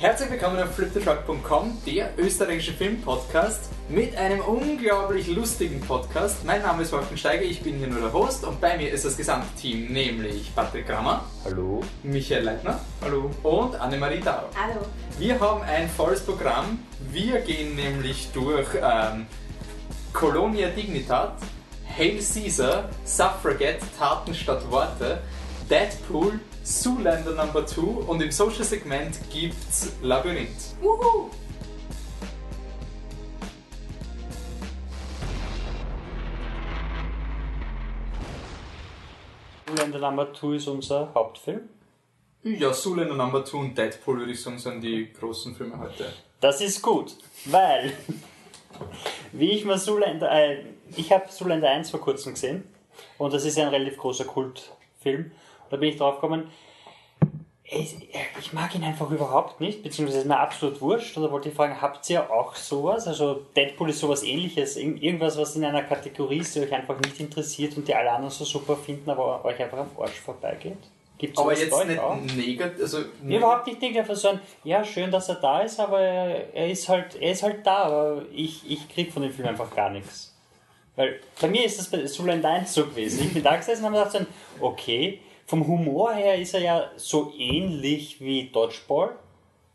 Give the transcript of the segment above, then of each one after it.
Herzlich willkommen auf fliptetruck.com, der österreichische Filmpodcast mit einem unglaublich lustigen Podcast. Mein Name ist Wolfgang Steiger, ich bin hier nur der Host und bei mir ist das gesamte Team, nämlich Patrick Grammer. Hallo. Michael Leitner. Hallo. Und Annemarie Dau. Hallo. Wir haben ein volles Programm. Wir gehen nämlich durch ähm, Colonia Dignitat, Hail Caesar, Suffragette, Taten statt Worte, Deadpool, Zoolander Number 2 und im Social-Segment gibt's Labyrinth. Wuhu. Zoolander Number 2 ist unser Hauptfilm. Ja, Zoolander Number 2 und Deadpool würde ich sagen, sind die großen Filme heute. Das ist gut, weil wie ich mal Zoolander, äh, ich habe Zoolander 1 vor kurzem gesehen und das ist ja ein relativ großer Kultfilm. Da bin ich drauf gekommen, ich, ich mag ihn einfach überhaupt nicht, beziehungsweise ist mir absolut wurscht. Und da wollte ich fragen, habt ihr auch sowas? Also Deadpool ist sowas ähnliches, Ir- irgendwas, was in einer Kategorie ist, die euch einfach nicht interessiert und die alle anderen so super finden, aber euch einfach am Arsch vorbeigeht? Gibt's Aber jetzt nicht auch? negativ, also Nee, überhaupt nicht negativ, einfach so ein, ja, schön, dass er da ist, aber er, ist halt, er ist halt da, aber ich, ich krieg von dem Film einfach gar nichts. Weil bei mir ist das bei Zoolander 1 so gewesen. Ich bin da gesessen und habe gedacht, okay, vom Humor her ist er ja so ähnlich wie Dodgeball.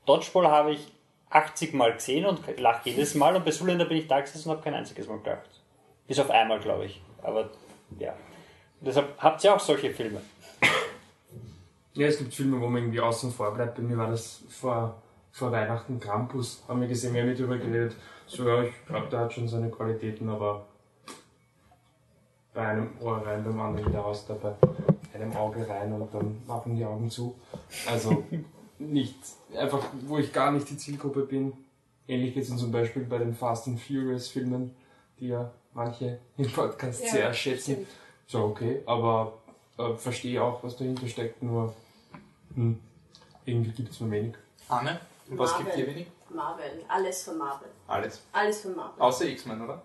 Dodgeball habe ich 80 Mal gesehen und lache jedes Mal und bei Zoolander bin ich da gesessen und habe kein einziges Mal gelacht. Bis auf einmal, glaube ich. Aber ja. Deshalb habt ihr auch solche Filme. Ja, es gibt Filme, wo man irgendwie außen vor bleibt. Bei mir war das vor, vor Weihnachten Krampus. Haben wir gesehen, wir haben nicht drüber geredet. So, ja, ich glaube, der hat schon seine Qualitäten, aber bei einem Ohr rein, beim anderen wieder raus, da bei einem Auge rein und dann machen die Augen zu. Also nicht, einfach, wo ich gar nicht die Zielgruppe bin. Ähnlich geht es zum Beispiel bei den Fast and Furious Filmen, die ja manche im Podcast Ja, sehr schätzen. stimmt. So, okay, aber äh, verstehe auch, was dahinter steckt, nur hm, irgendwie gibt es nur wenig. Anne, was Marvel. gibt dir wenig? Marvel. Alles von Marvel. Alles. Alles von Marvel. Außer X-Men, oder?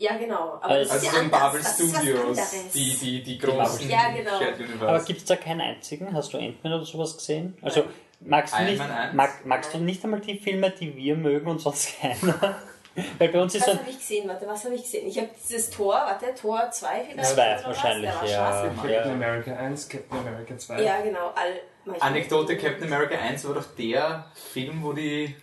Ja, genau. Aber Also das ist Also ja so anders. Marvel Studios, die, die, die großen Ja, genau. Aber gibt es da keinen einzigen? Hast du Ant-Man oder sowas gesehen? Also magst du, nicht, mag, magst du nicht einmal die Filme, die wir mögen und sonst keiner? Weil bei uns ist Was so habe ich gesehen? Warte, was habe ich gesehen? Ich habe dieses Tor, warte, Tor 2 vielleicht? Zwei, oder was? wahrscheinlich, Der war ja. Captain Ja. America 1, Captain America 2. Ja, genau. All, manchmal- Anekdote, Captain America 1 war doch der Film, wo die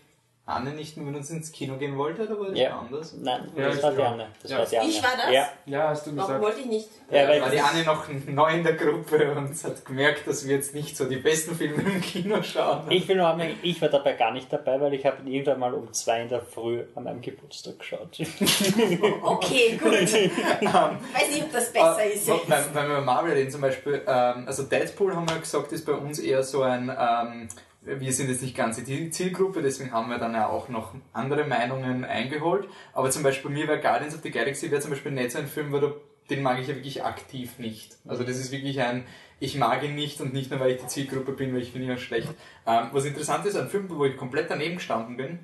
Anne nicht mehr mit uns ins Kino gehen wollte, oder war das Ja. anders? Nein, Ja, das war glaub. Diane. Das Ja. war Diane. Ich war das? Ja, Ja, hast du Warum gesagt. wollte ich nicht? ja weil war die Anne noch neu in der Gruppe und hat gemerkt, dass wir jetzt nicht so die besten Filme im Kino schauen. ich will nur haben, ich war dabei gar nicht dabei, weil ich habe ihn irgendwann mal um zwei in der Früh an meinem Geburtstag geschaut. Okay, gut. ich weiß nicht, ob das besser Äh, ist. Wenn, wenn wir über Marvel reden zum Beispiel, ähm, also Deadpool haben wir gesagt, ist bei uns eher so ein, ähm, wir sind jetzt nicht ganz die Zielgruppe, deswegen haben wir dann ja auch noch andere Meinungen eingeholt. Aber zum Beispiel mir wäre Guardians of the Galaxy wäre zum Beispiel nicht so ein Film, wo du, den mag ich ja wirklich aktiv nicht. Also das ist wirklich ein, ich mag ihn nicht und nicht nur, weil ich die Zielgruppe bin, weil ich finde ihn auch schlecht. Ähm, was interessant ist, ein Film, wo ich komplett daneben gestanden bin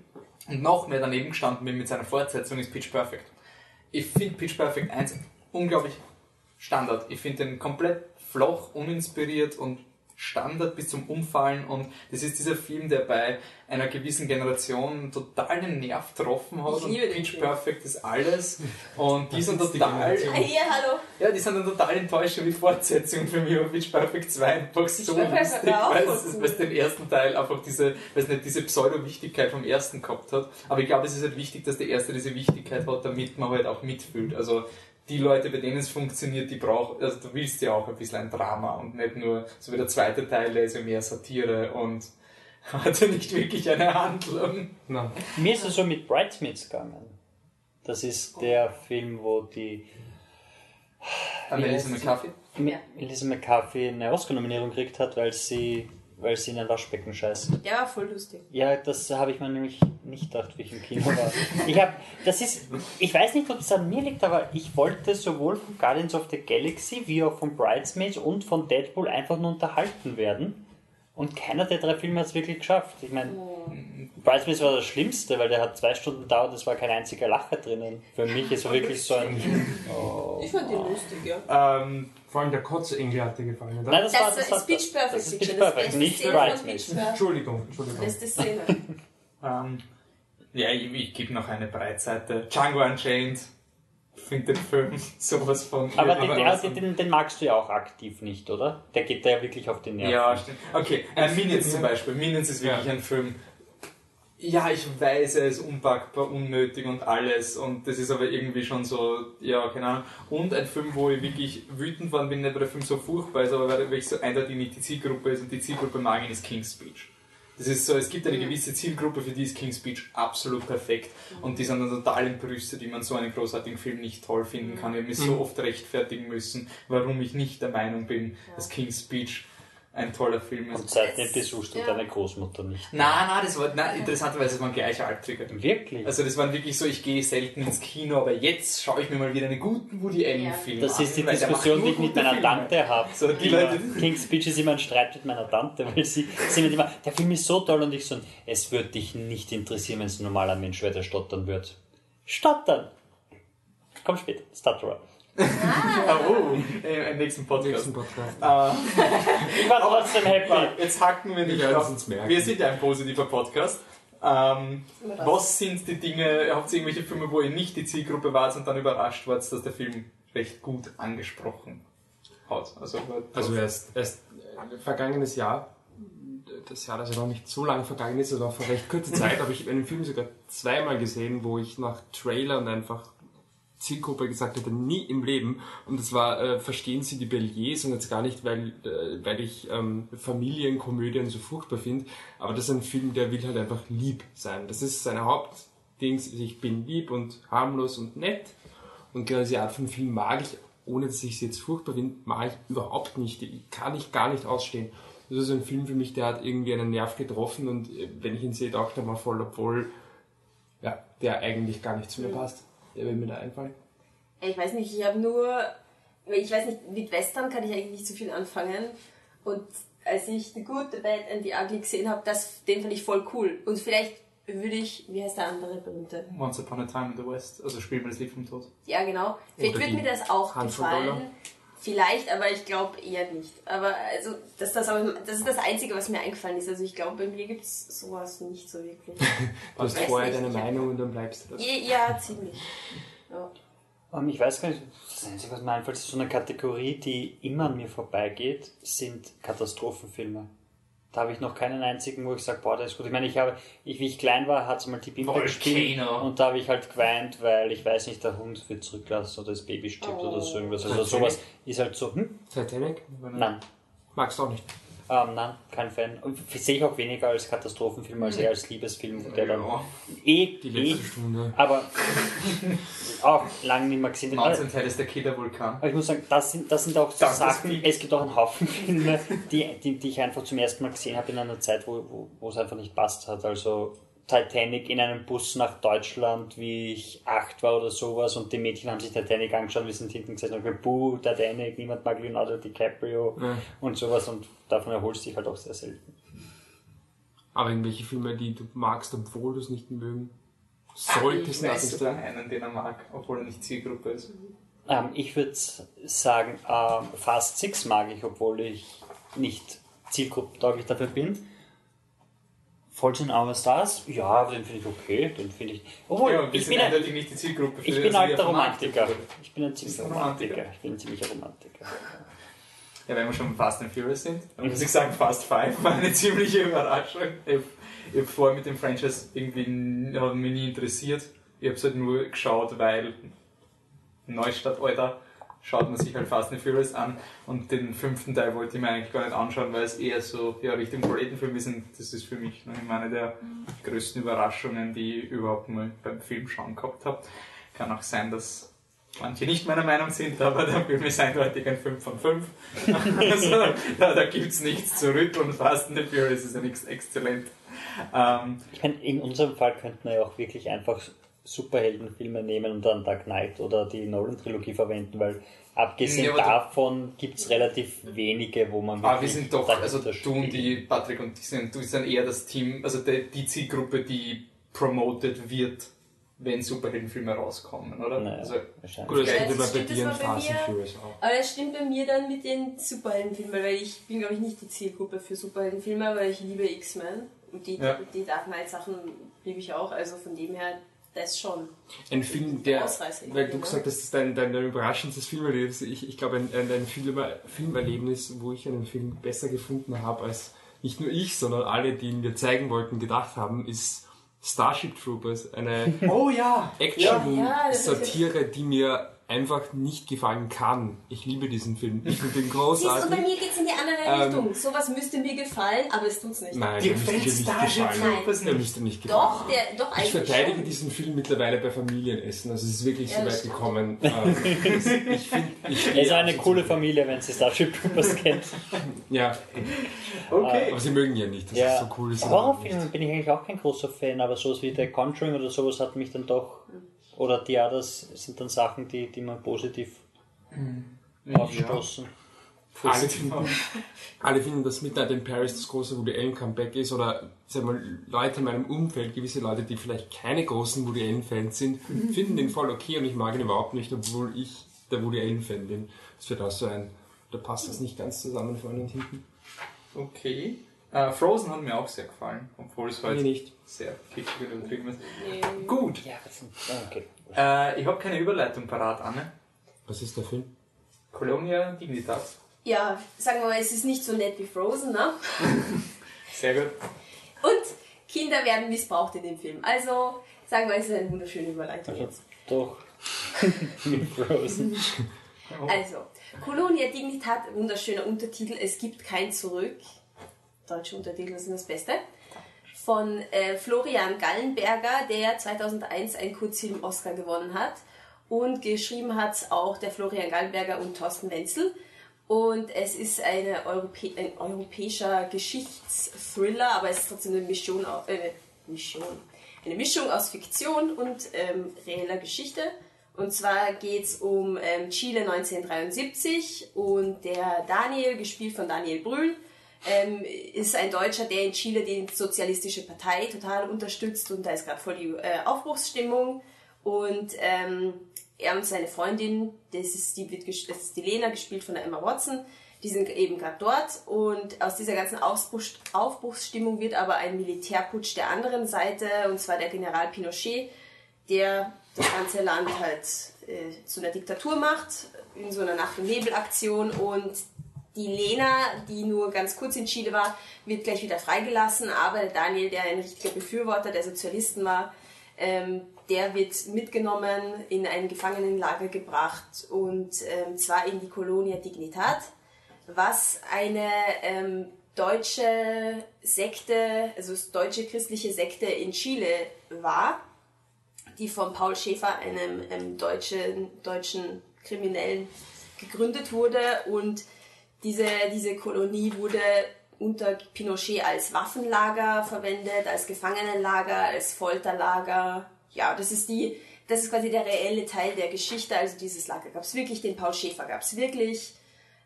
und noch mehr daneben gestanden bin mit seiner Fortsetzung, ist Pitch Perfect. Ich finde Pitch Perfect 1 unglaublich Standard. Ich finde den komplett flach, uninspiriert und Standard bis zum Umfallen und das ist dieser Film, der bei einer gewissen Generation total den Nerv getroffen hat Ich und liebe den Pitch. Perfect ist alles und die sind die total Generation. Ah, Hier, hallo. ja, die sind dann total enttäuscht über die Fortsetzung für mich, aber Pitch Perfect 2 einfach so Perfect lustig, weil es, weil den ersten Teil einfach diese, weil es nicht diese Pseudo-Wichtigkeit vom ersten gehabt hat. Aber ich glaube, es ist halt wichtig, dass der erste diese Wichtigkeit hat, damit man halt auch mitfühlt. Also die Leute, bei denen es funktioniert, die brauchen, also du willst ja auch ein bisschen ein Drama und nicht nur, so wie der zweite Teil, der ist ja mehr Satire und hatte nicht wirklich eine Handlung. Na, Mir ist es so mit Bridesmaids gegangen. Das ist der Film, wo die sie? McCarthy. Ja. Elisa McCarthy eine Oscar-Nominierung gekriegt hat, weil sie, weil sie in ein Waschbecken scheißt. War voll lustig. Ja, das habe ich mir nämlich nicht gedacht, wie ich im Kino war. Ich habe, das ist, ich weiß nicht, ob es an mir liegt, aber ich wollte sowohl von Guardians of the Galaxy wie auch von Bridesmaids und von Deadpool einfach nur unterhalten werden. Und keiner der drei Filme hat es wirklich geschafft. Ich meine, Bridesmaids war das Schlimmste, weil der hat zwei Stunden gedauert, es war kein einziger Lacher drinnen. Für mich ist er wirklich so ein. Oh. Ich fand den lustig, ja. Ähm, Vor allem der Kotze-Engel hat dir gefallen, oder? Nein, das, war Das das ist war Pitch Perfect das ist Pitch das Perfect, nicht. Pitch Perfect. Entschuldigung, Entschuldigung. Beste Szene. ähm, ja, ich, ich gebe noch eine Breitseite. Django Unchained. Ich finde den Film sowas von. Aber den, den, awesome. den, den magst du ja auch aktiv nicht, oder? Der geht da ja wirklich auf den Nerven. Ja, stimmt. Okay, äh, Minions zum Beispiel. Minions ist wirklich Ja. ein Film. Ja, ich weiß, er ist unpackbar, unnötig und alles. Und das ist aber irgendwie schon so, ja, keine Ahnung. Und ein Film, wo ich wirklich wütend war, bin nicht, weil der Film so furchtbar ist, aber weil er wirklich so eindeutig nicht die Zielgruppe ist. Und die Zielgruppe mag ihn, ist King's Speech. Das ist so, es gibt eine gewisse Zielgruppe, für die ist King's Speech absolut perfekt. Und die sind dann total entrüstet, wie man so einen großartigen Film nicht toll finden kann. Ich habe mich so oft rechtfertigen müssen, warum ich nicht der Meinung bin, dass King's Speech ein toller Film ist. Und seitdem Es- besuchst du ja. deine Großmutter nicht. Nein, nein, das war, nein, interessanterweise, das waren Gleichaltrige. Wirklich? Also das waren wirklich so, ich gehe selten ins Kino, aber jetzt schaue ich mir mal wieder einen guten Woody Allen Ja. Film Das an. ist die Diskussion, die ich mit meiner Filme. Tante habe. So, die Immer- Leute- King's Speech ist immer ein Streit mit meiner Tante, weil sie, sie wird immer, der Film ist so toll und ich so, es würde dich nicht interessieren, wenn es ein normaler Mensch wäre, der stottern wird. Stottern! Komm später, Stutterer. Ah, oh, im nächsten Podcast. Nächsten Podcast. Ich war trotzdem happy. Jetzt hacken wir nicht auf. uns merken. Wir sind ja ein positiver Podcast. Ähm, was sind die Dinge, habt ihr irgendwelche Filme, wo ihr nicht die Zielgruppe wart und dann überrascht wart, dass der Film recht gut angesprochen hat? Also, Also erst, erst äh, vergangenes Jahr, das Jahr, das ja noch nicht so lange vergangen ist, also auch vor recht kurzer Zeit, habe ich einen Film sogar zweimal gesehen, wo ich nach Trailern einfach Zielgruppe gesagt hätte, nie im Leben. Und das war äh, Verstehen Sie die Belliers und jetzt gar nicht, weil, äh, weil ich ähm, Familienkomödien so furchtbar finde, aber das ist ein Film, der will halt einfach lieb sein. Das ist seine Hauptdings, ich bin lieb und harmlos und nett. Und genau diese Art von Film mag ich, ohne dass ich sie jetzt furchtbar finde, mag ich überhaupt nicht. Die kann ich gar nicht ausstehen. Das ist ein Film für mich, der hat irgendwie einen Nerv getroffen und äh, wenn ich ihn sehe, taucht er mal voll, obwohl ja, der eigentlich gar nicht zu mir passt. Der will mir da einfallen. Ich weiß nicht, ich habe nur, ich weiß nicht, mit Western kann ich eigentlich nicht so viel anfangen. Und als ich The Good, The Bad and The Ugly gesehen habe, das, den fand ich voll cool. Und vielleicht würde ich, wie heißt der andere berühmte? Once Upon a Time in the West, also spielen wir das Lied vom Tod. Ja, genau. Vielleicht Oder würde mir das auch Handvoll gefallen. Vielleicht, aber ich glaube eher nicht. Aber also, das, das, aber das ist das Einzige, was mir eingefallen ist. Also ich glaube, bei mir gibt es sowas nicht so wirklich. Du hast vorher nicht, deine Meinung und dann bleibst du das. ja, ziemlich. Ja. Ähm, ich weiß gar nicht, das Einzige, was mir einfällt, ist so eine Kategorie, die immer an mir vorbeigeht, sind Katastrophenfilme. Da habe ich noch keinen einzigen, wo ich sage, boah, das ist gut. Ich meine, ich habe, ich, wie ich klein war, hat es mal die Volcano. gespielt und da habe ich halt geweint, weil ich weiß nicht, der Hund wird zurücklassen oder das Baby stirbt oder so irgendwas. Also sowas ist halt so, hm? Titanic? Nein. Magst du auch nicht. Ähm, nein, kein Fan. Und sehe ich auch weniger als Katastrophenfilm, als eher als Liebesfilm, der dann Ja. eh, Die eh letzte Stunde. aber auch lange nicht mehr gesehen. Aber- Mountain Tide ist der Killer-Vulkan. aber ich muss sagen, das sind, das sind auch so Das Sachen, es gibt auch einen Haufen Filme, die, die, die ich einfach zum ersten Mal gesehen habe in einer Zeit, wo, wo, wo es einfach nicht passt hat. Also Titanic in einem Bus nach Deutschland, wie ich acht war oder sowas und die Mädchen haben sich Titanic angeschaut, wir sind hinten gesessen und gesagt, buh, Titanic, niemand mag Leonardo DiCaprio Ja. und sowas und davon erholst du dich halt auch sehr selten. Aber irgendwelche Filme, die du magst, obwohl du es nicht mögen solltest, Ich lass weiß sogar einen, den er mag, obwohl er nicht Zielgruppe ist. Ähm, ich würde sagen, ähm, Fast Six mag ich, obwohl ich nicht zielgruppentauglich dafür bin. In Our Stars, ja, den finde ich okay, den finde ich. Obwohl, ja, ich bin, ein, eindeutig nicht die Zielgruppe für ich bin alter Romantiker. Ich bin ein ziemlicher Romantiker? Romantiker. Ich bin ein ziemlicher Romantiker. Ja, wenn wir schon Fast and Furious sind, dann muss ich sagen, Fast Five war eine ziemliche Überraschung. Ich, ich habe vorher mit dem Franchise irgendwie hat mich nie interessiert. Ich habe es halt nur geschaut, weil Neustadt, Alter, schaut man sich halt Fast and Furious an und den fünften Teil wollte ich mir eigentlich gar nicht anschauen, weil es eher so ja, Richtung Proletenfilm ist und das ist für mich noch eine der größten Überraschungen, die ich überhaupt mal beim Film schauen gehabt habe. Kann auch sein, dass manche nicht meiner Meinung sind, aber der Film ist eindeutig ein 5 von 5. also, da da gibt es nichts zu rütteln. Fast and Furious ist ja nichts exzellent. Ähm, Ich meine, in unserem Fall könnten wir ja auch wirklich einfach Superheldenfilme nehmen und dann Dark Knight oder die Nolan-Trilogie verwenden, weil abgesehen Ja, davon gibt es relativ wenige, wo man Aber wir wirklich sind doch, also du und die, Patrick und die sind, du sind eher das Team, also die, die Zielgruppe, die promoted wird, wenn Superheldenfilme rauskommen, oder? Naja, Also, wahrscheinlich. Gut, das Ja, stimmt das bei dir in Fast Furious auch. Aber das stimmt bei mir dann mit den Superheldenfilmen, weil ich bin, glaube ich, nicht die Zielgruppe für Superheldenfilme, aber ich liebe X-Men und die, Ja. die Dark Knight-Sachen liebe ich auch, also von dem her, das schon. Ein Film, der, weil du gesagt hast, das ist dein, dein, dein überraschendes Filmerlebnis. Ich, ich glaube, ein, ein, ein Film, Filmerlebnis, wo ich einen Film besser gefunden habe, als nicht nur ich, sondern alle, die ihn mir zeigen wollten, gedacht haben, ist Starship Troopers. Eine oh ja! Ja, das ist Action-Satire, die mir einfach nicht gefallen kann. Ich liebe diesen Film. Ich finde den Siehst du, großartig. bei mir geht es in die andere Ähm, Richtung. Sowas müsste mir gefallen, aber es tut's nicht. Nein, Dir der müsste nicht Starship gefallen. Troopers Der müsste nicht gefallen. Doch, der, doch Ich eigentlich verteidige schon. diesen Film mittlerweile bei Familienessen. Also es ist wirklich Ja, so das weit stimmt. gekommen. Ähm, ich finde, ich Es ist eine coole Familie, wenn sie Starship Troopers kennt. Ja, Okay. aber sie mögen ja nicht, dass Ja, es so cool ist. Horrorfilme bin ich eigentlich auch kein großer Fan, aber sowas wie The Conjuring oder sowas hat mich dann doch, oder die Others sind dann Sachen, die, die man positiv aufstoßen. Alle finden, alle finden, dass Midnight in Paris das große Woody Allen Comeback ist oder sag mal, Leute in meinem Umfeld, gewisse Leute, die vielleicht keine großen Woody Allen Fans sind, finden den voll okay und ich mag ihn überhaupt nicht, obwohl ich der Woody Allen Fan bin. Das wird auch so ein, da passt das nicht ganz zusammen vorne und hinten. Okay. Äh, Frozen hat mir auch sehr gefallen, obwohl es Mir heute nicht. sehr kitschig und übertrieben ist. Nee. Gut. Ja, das sind, ah, okay. Äh, ich habe keine Überleitung parat, Anne. Was ist der Film? Colonia Dignitas. Ja, sagen wir mal, es ist nicht so nett wie Frozen, ne? Sehr gut. Und Kinder werden missbraucht in dem Film. Also, sagen wir, es ist eine wunderschöne Überleitung Also, jetzt. doch. Mit Frozen. Also, Colonia Dignitat, wunderschöner Untertitel, es gibt kein Zurück. Deutsche Untertitel sind das Beste. Von äh, Florian Gallenberger, der 2001 einen Kurzfilm Oscar gewonnen hat. Und geschrieben hat auch der Florian Gallenberger und Thorsten Wenzel. Und es ist eine Europä ein europäischer Geschichtsthriller, aber es ist trotzdem eine Mischung, au- äh, Mischung, eine Mischung aus Fiktion und ähm, reeller Geschichte. Und zwar geht es um ähm, Chile 1973 und der Daniel, gespielt von Daniel Brühl, ähm, ist ein Deutscher, der in Chile die Sozialistische Partei total unterstützt und da ist gerade voll die äh, Aufbruchsstimmung. Und ähm, er und seine Freundin, das ist, die, das ist die Lena, gespielt von der Emma Watson, die sind eben gerade dort und aus dieser ganzen Aufbruch, Aufbruchsstimmung wird aber ein Militärputsch der anderen Seite, und zwar der General Pinochet, der das ganze Land halt äh, zu einer Diktatur macht, in so einer Nacht- und Nebelaktion und die Lena, die nur ganz kurz in Chile war, wird gleich wieder freigelassen, aber Daniel, der ein richtiger Befürworter der Sozialisten war, ähm, der wird mitgenommen, in ein Gefangenenlager gebracht und ähm, zwar in die Colonia Dignitat, was eine ähm, deutsche Sekte, also deutsche christliche Sekte in Chile war, die von Paul Schäfer, einem, einem deutschen, deutschen Kriminellen, gegründet wurde und diese, diese Kolonie wurde unter Pinochet als Waffenlager verwendet, als Gefangenenlager, als Folterlager. Ja, das ist die, das ist quasi der reelle Teil der Geschichte. Also dieses Lager gab es wirklich, den Paul Schäfer gab es wirklich.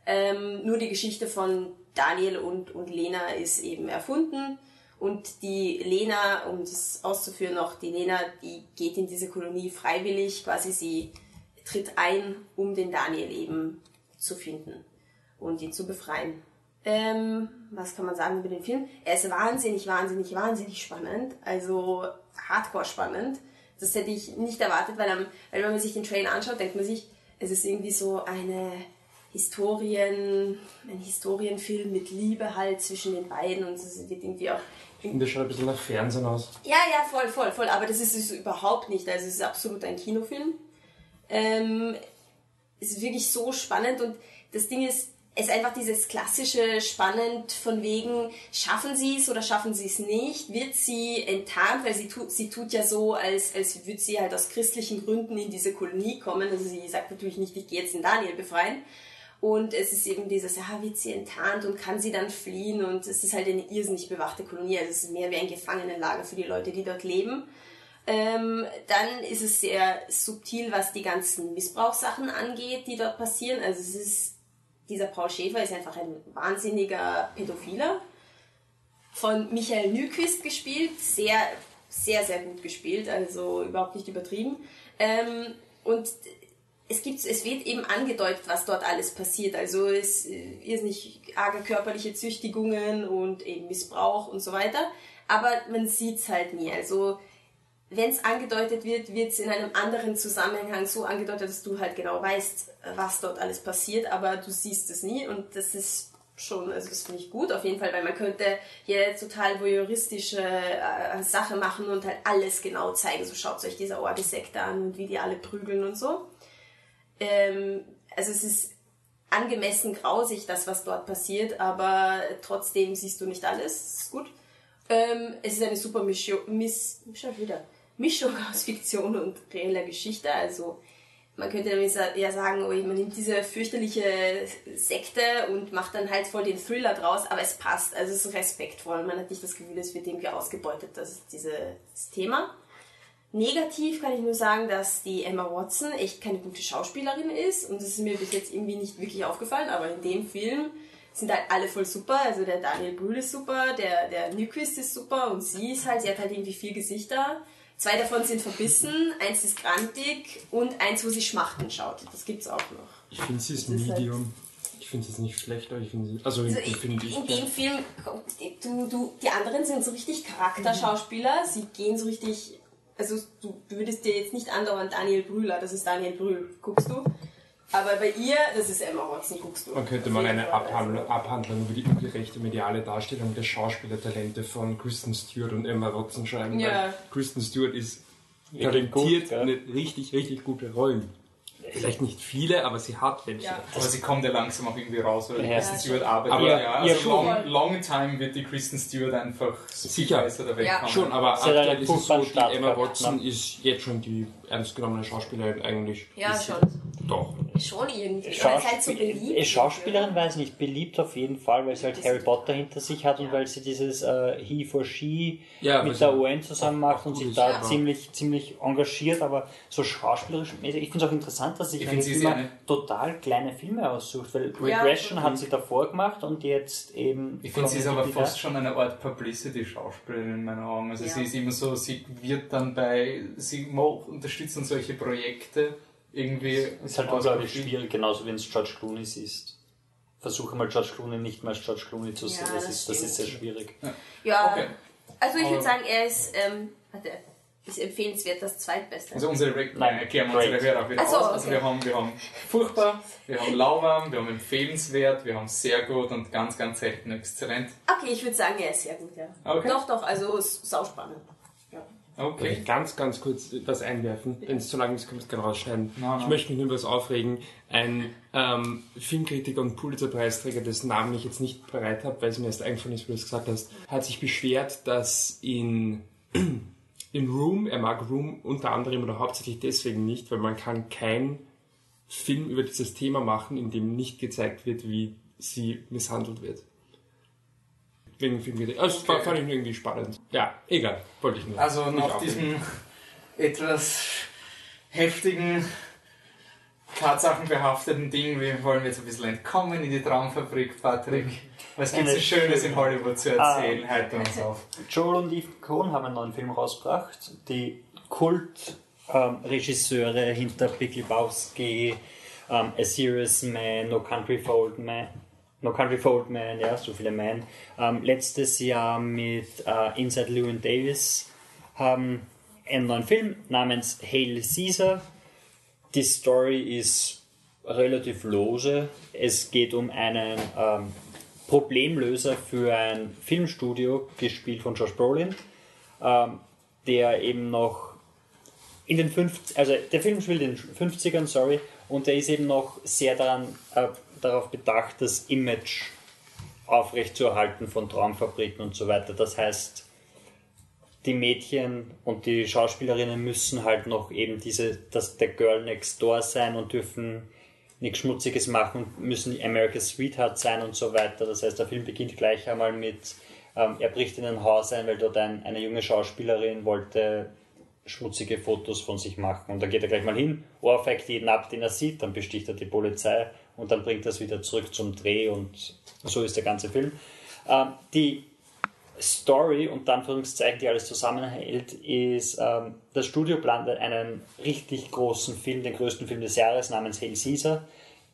Ähm, nur die Geschichte von Daniel und, und Lena ist eben erfunden. Und die Lena, um das auszuführen noch, die Lena, die geht in diese Kolonie freiwillig, quasi sie tritt ein, um den Daniel eben zu finden und ihn zu befreien. Ähm, was kann man sagen über den Film? Er ist wahnsinnig, wahnsinnig, wahnsinnig spannend. Also hardcore spannend. Das hätte ich nicht erwartet, weil, am, weil wenn man sich den Trailer anschaut, denkt man sich, es ist irgendwie so eine Historien, ein Historienfilm mit Liebe halt zwischen den beiden und es wird irgendwie auch der schaut ein bisschen nach Fernsehen aus. ja, ja, voll, voll, voll. Aber das ist es überhaupt nicht. Also es ist absolut ein Kinofilm. Ähm, es ist wirklich so spannend und das Ding ist, ist einfach dieses klassische spannend von wegen, schaffen sie es oder schaffen sie es nicht? Wird sie enttarnt, weil sie tut, sie tut ja so, als, als würde sie halt aus christlichen Gründen in diese Kolonie kommen. Also sie sagt natürlich nicht, ich gehe jetzt den Daniel befreien. Und es ist eben dieses, ja, wird sie enttarnt und kann sie dann fliehen? Und es ist halt eine irrsinnig bewachte Kolonie. Also es ist mehr wie ein Gefangenenlager für die Leute, die dort leben. Ähm, dann ist es sehr subtil, was die ganzen Missbrauchssachen angeht, die dort passieren. Also es ist, dieser Paul Schäfer ist einfach ein wahnsinniger Pädophiler. Von Michael Nyquist gespielt, sehr, sehr, sehr gut gespielt, also überhaupt nicht übertrieben. Ähm, und es gibt, es wird eben angedeutet, was dort alles passiert. Also es ist nicht arge körperliche Züchtigungen und eben Missbrauch und so weiter. Aber man sieht es halt nie. Also wenn es angedeutet wird, wird es in einem anderen Zusammenhang so angedeutet, dass du halt genau weißt, was dort alles passiert, aber du siehst es nie und das ist schon, also das finde ich gut auf jeden Fall, weil man könnte hier total voyeuristische äh, Sache machen und halt alles genau zeigen. So schaut euch diese Orgesekte an und wie die alle prügeln und so. Ähm, also es ist angemessen grausig, das, was dort passiert, aber trotzdem siehst du nicht alles. Das ist gut. Ähm, es ist eine super Mischung, Miss, schon wieder, Mischung aus Fiktion und reeller Geschichte. Also man könnte ja sagen, man nimmt diese fürchterliche Sekte und macht dann halt voll den Thriller draus, aber es passt. Also es ist respektvoll. Man hat nicht das Gefühl, es wird irgendwie ausgebeutet, das ist dieses Thema. Negativ kann ich nur sagen, dass die Emma Watson echt keine gute Schauspielerin ist und das ist mir bis jetzt irgendwie nicht wirklich aufgefallen, aber in dem Film sind halt alle voll super. Also der Daniel Brühl ist super, der, der Nyquist ist super und sie ist halt, sie hat halt irgendwie vier Gesichter. Zwei davon sind verbissen, eins ist grantig und eins, wo sie schmachten schaut. Das gibt's auch noch. Ich finde, sie ist Das ist halt- Medium. Ich finde sie nicht schlecht, aber ich finde sie. Also, in, Also in, finde ich. in dem Film, du, du, die anderen sind so richtig Charakterschauspieler, sie gehen so richtig, also du, würdest dir jetzt nicht andauernd Daniel Brühler, das ist Daniel Brühl, guckst du. Aber bei ihr, das ist Emma Watson, guckst du. Man könnte mal eine. Abhandlung, Abhandlung über die ungerechte mediale Darstellung der Schauspielertalente von Kristen Stewart und Emma Watson schreiben. Ja. Weil Kristen Stewart ist talentiert, gut, gell? eine richtig, richtig gute Rollen. Vielleicht nicht viele, aber sie hat welche. Ja. Aber sie kommt ja langsam auch irgendwie raus, weil die Ja. Kristen Stewart arbeitet. Aber ja, ihr also long, schon. long time wird die Kristen Stewart einfach Sicher. besser da wegkommen. Schon, aber Sie aktuell ist es so, die Emma Watson ist jetzt schon die ernstgenommene Schauspielerin eigentlich. Ja, schon. Doch. Schon irgendwie. Aber es ist halt so Schauspiel beliebt. äh, Schauspielerin weiß nicht, beliebt auf jeden Fall, weil sie halt Harry Potter hinter sich hat und weil sie dieses äh, He for She Ja, mit der ja UN zusammen macht und sich da ziemlich, ziemlich engagiert, aber so schauspielerisch, ich finde es auch interessant, dass sich Ich ist immer eine- total kleine Filme aussucht, weil Ja, Regression hat sie davor gemacht und jetzt eben... Ich finde, sie ist aber fast schon eine Art Publicity-Schauspielerin in meinen Augen. Also Ja. sie ist immer so, sie wird dann bei, sie unterstützt dann solche Projekte irgendwie. Ist halt unglaublich schwierig, genauso wie es George Clooney ist. Versuche mal George Clooney nicht mehr als George Clooney zu sehen, Ja, das, das ist, das ist sehr schwierig. Ja, Okay. also ich würde sagen, er ist, ähm, warte, ist empfehlenswert das zweitbeste. Also unsere Re Nein, erklären wir unsere. Hörer wieder so, aus. Also okay. wir haben, wir haben furchtbar, wir haben lauwarm, wir haben empfehlenswert, wir haben sehr gut und ganz, ganz selten exzellent. Okay, ich würde sagen, er ist sehr gut, ja. Okay. Doch, doch, also ist sauspannend. Darf Okay. ich ganz, ganz kurz das einwerfen? Wenn es zu lang ist, kann ich es gerne rausschneiden. Nein, nein. Ich möchte mich nur über was aufregen. Ein ähm, Filmkritiker und Pulitzer-Preisträger, dessen Namen ich jetzt nicht bereit habe, weil es mir erst eingefallen ist, wie du es gesagt hast, hat sich beschwert, dass in, in Room, er mag Room unter anderem oder hauptsächlich deswegen nicht, weil man kann kein Film über dieses Thema machen, in dem nicht gezeigt wird, wie sie misshandelt wird. Wegen Filmkritik. Also, das Okay. fand ich irgendwie spannend. Ja, egal. Wollte ich nur. Also nicht nach diesem etwas heftigen, tatsachenbehafteten Ding, wir wollen jetzt ein bisschen entkommen in die Traumfabrik, Patrick. Was gibt es Schönes in Hollywood zu erzählen? Halte uns auf. Joel und Eve Cohn haben einen neuen Film rausgebracht. Die Kult-Regisseure hinter Big Lebowski, ähm, A Serious Man, No Country for Old Man, No Country for Old Man, ja, so viele Man. Ähm, letztes Jahr mit äh, Inside Llewyn Davis haben einen neuen Film namens Hail Caesar. Die Story ist relativ lose. Es geht um einen ähm, Problemlöser für ein Filmstudio, gespielt von Josh Brolin, ähm, der eben noch in den 50, also der Film spielt in den 50ern, sorry, und der ist eben noch sehr daran, äh, darauf bedacht, das Image aufrechtzuerhalten von Traumfabriken und so weiter. Das heißt, die Mädchen und die Schauspielerinnen müssen halt noch eben diese, das der Girl Next Door sein und dürfen nichts Schmutziges machen, müssen America's Sweetheart sein und so weiter. Das heißt, der Film beginnt gleich einmal mit, ähm, er bricht in ein Haus ein, weil dort ein, eine junge Schauspielerin wollte schmutzige Fotos von sich machen. Und dann geht er gleich mal hin, ohrfeigt jeden ab, den er sieht, dann besticht er die Polizei und dann bringt es wieder zurück zum Dreh und so ist der ganze Film. Ähm, die Story, unter Anführungszeichen, die alles zusammenhält, ist, ähm, das Studio plant einen richtig großen Film, den größten Film des Jahres namens Hail Caesar.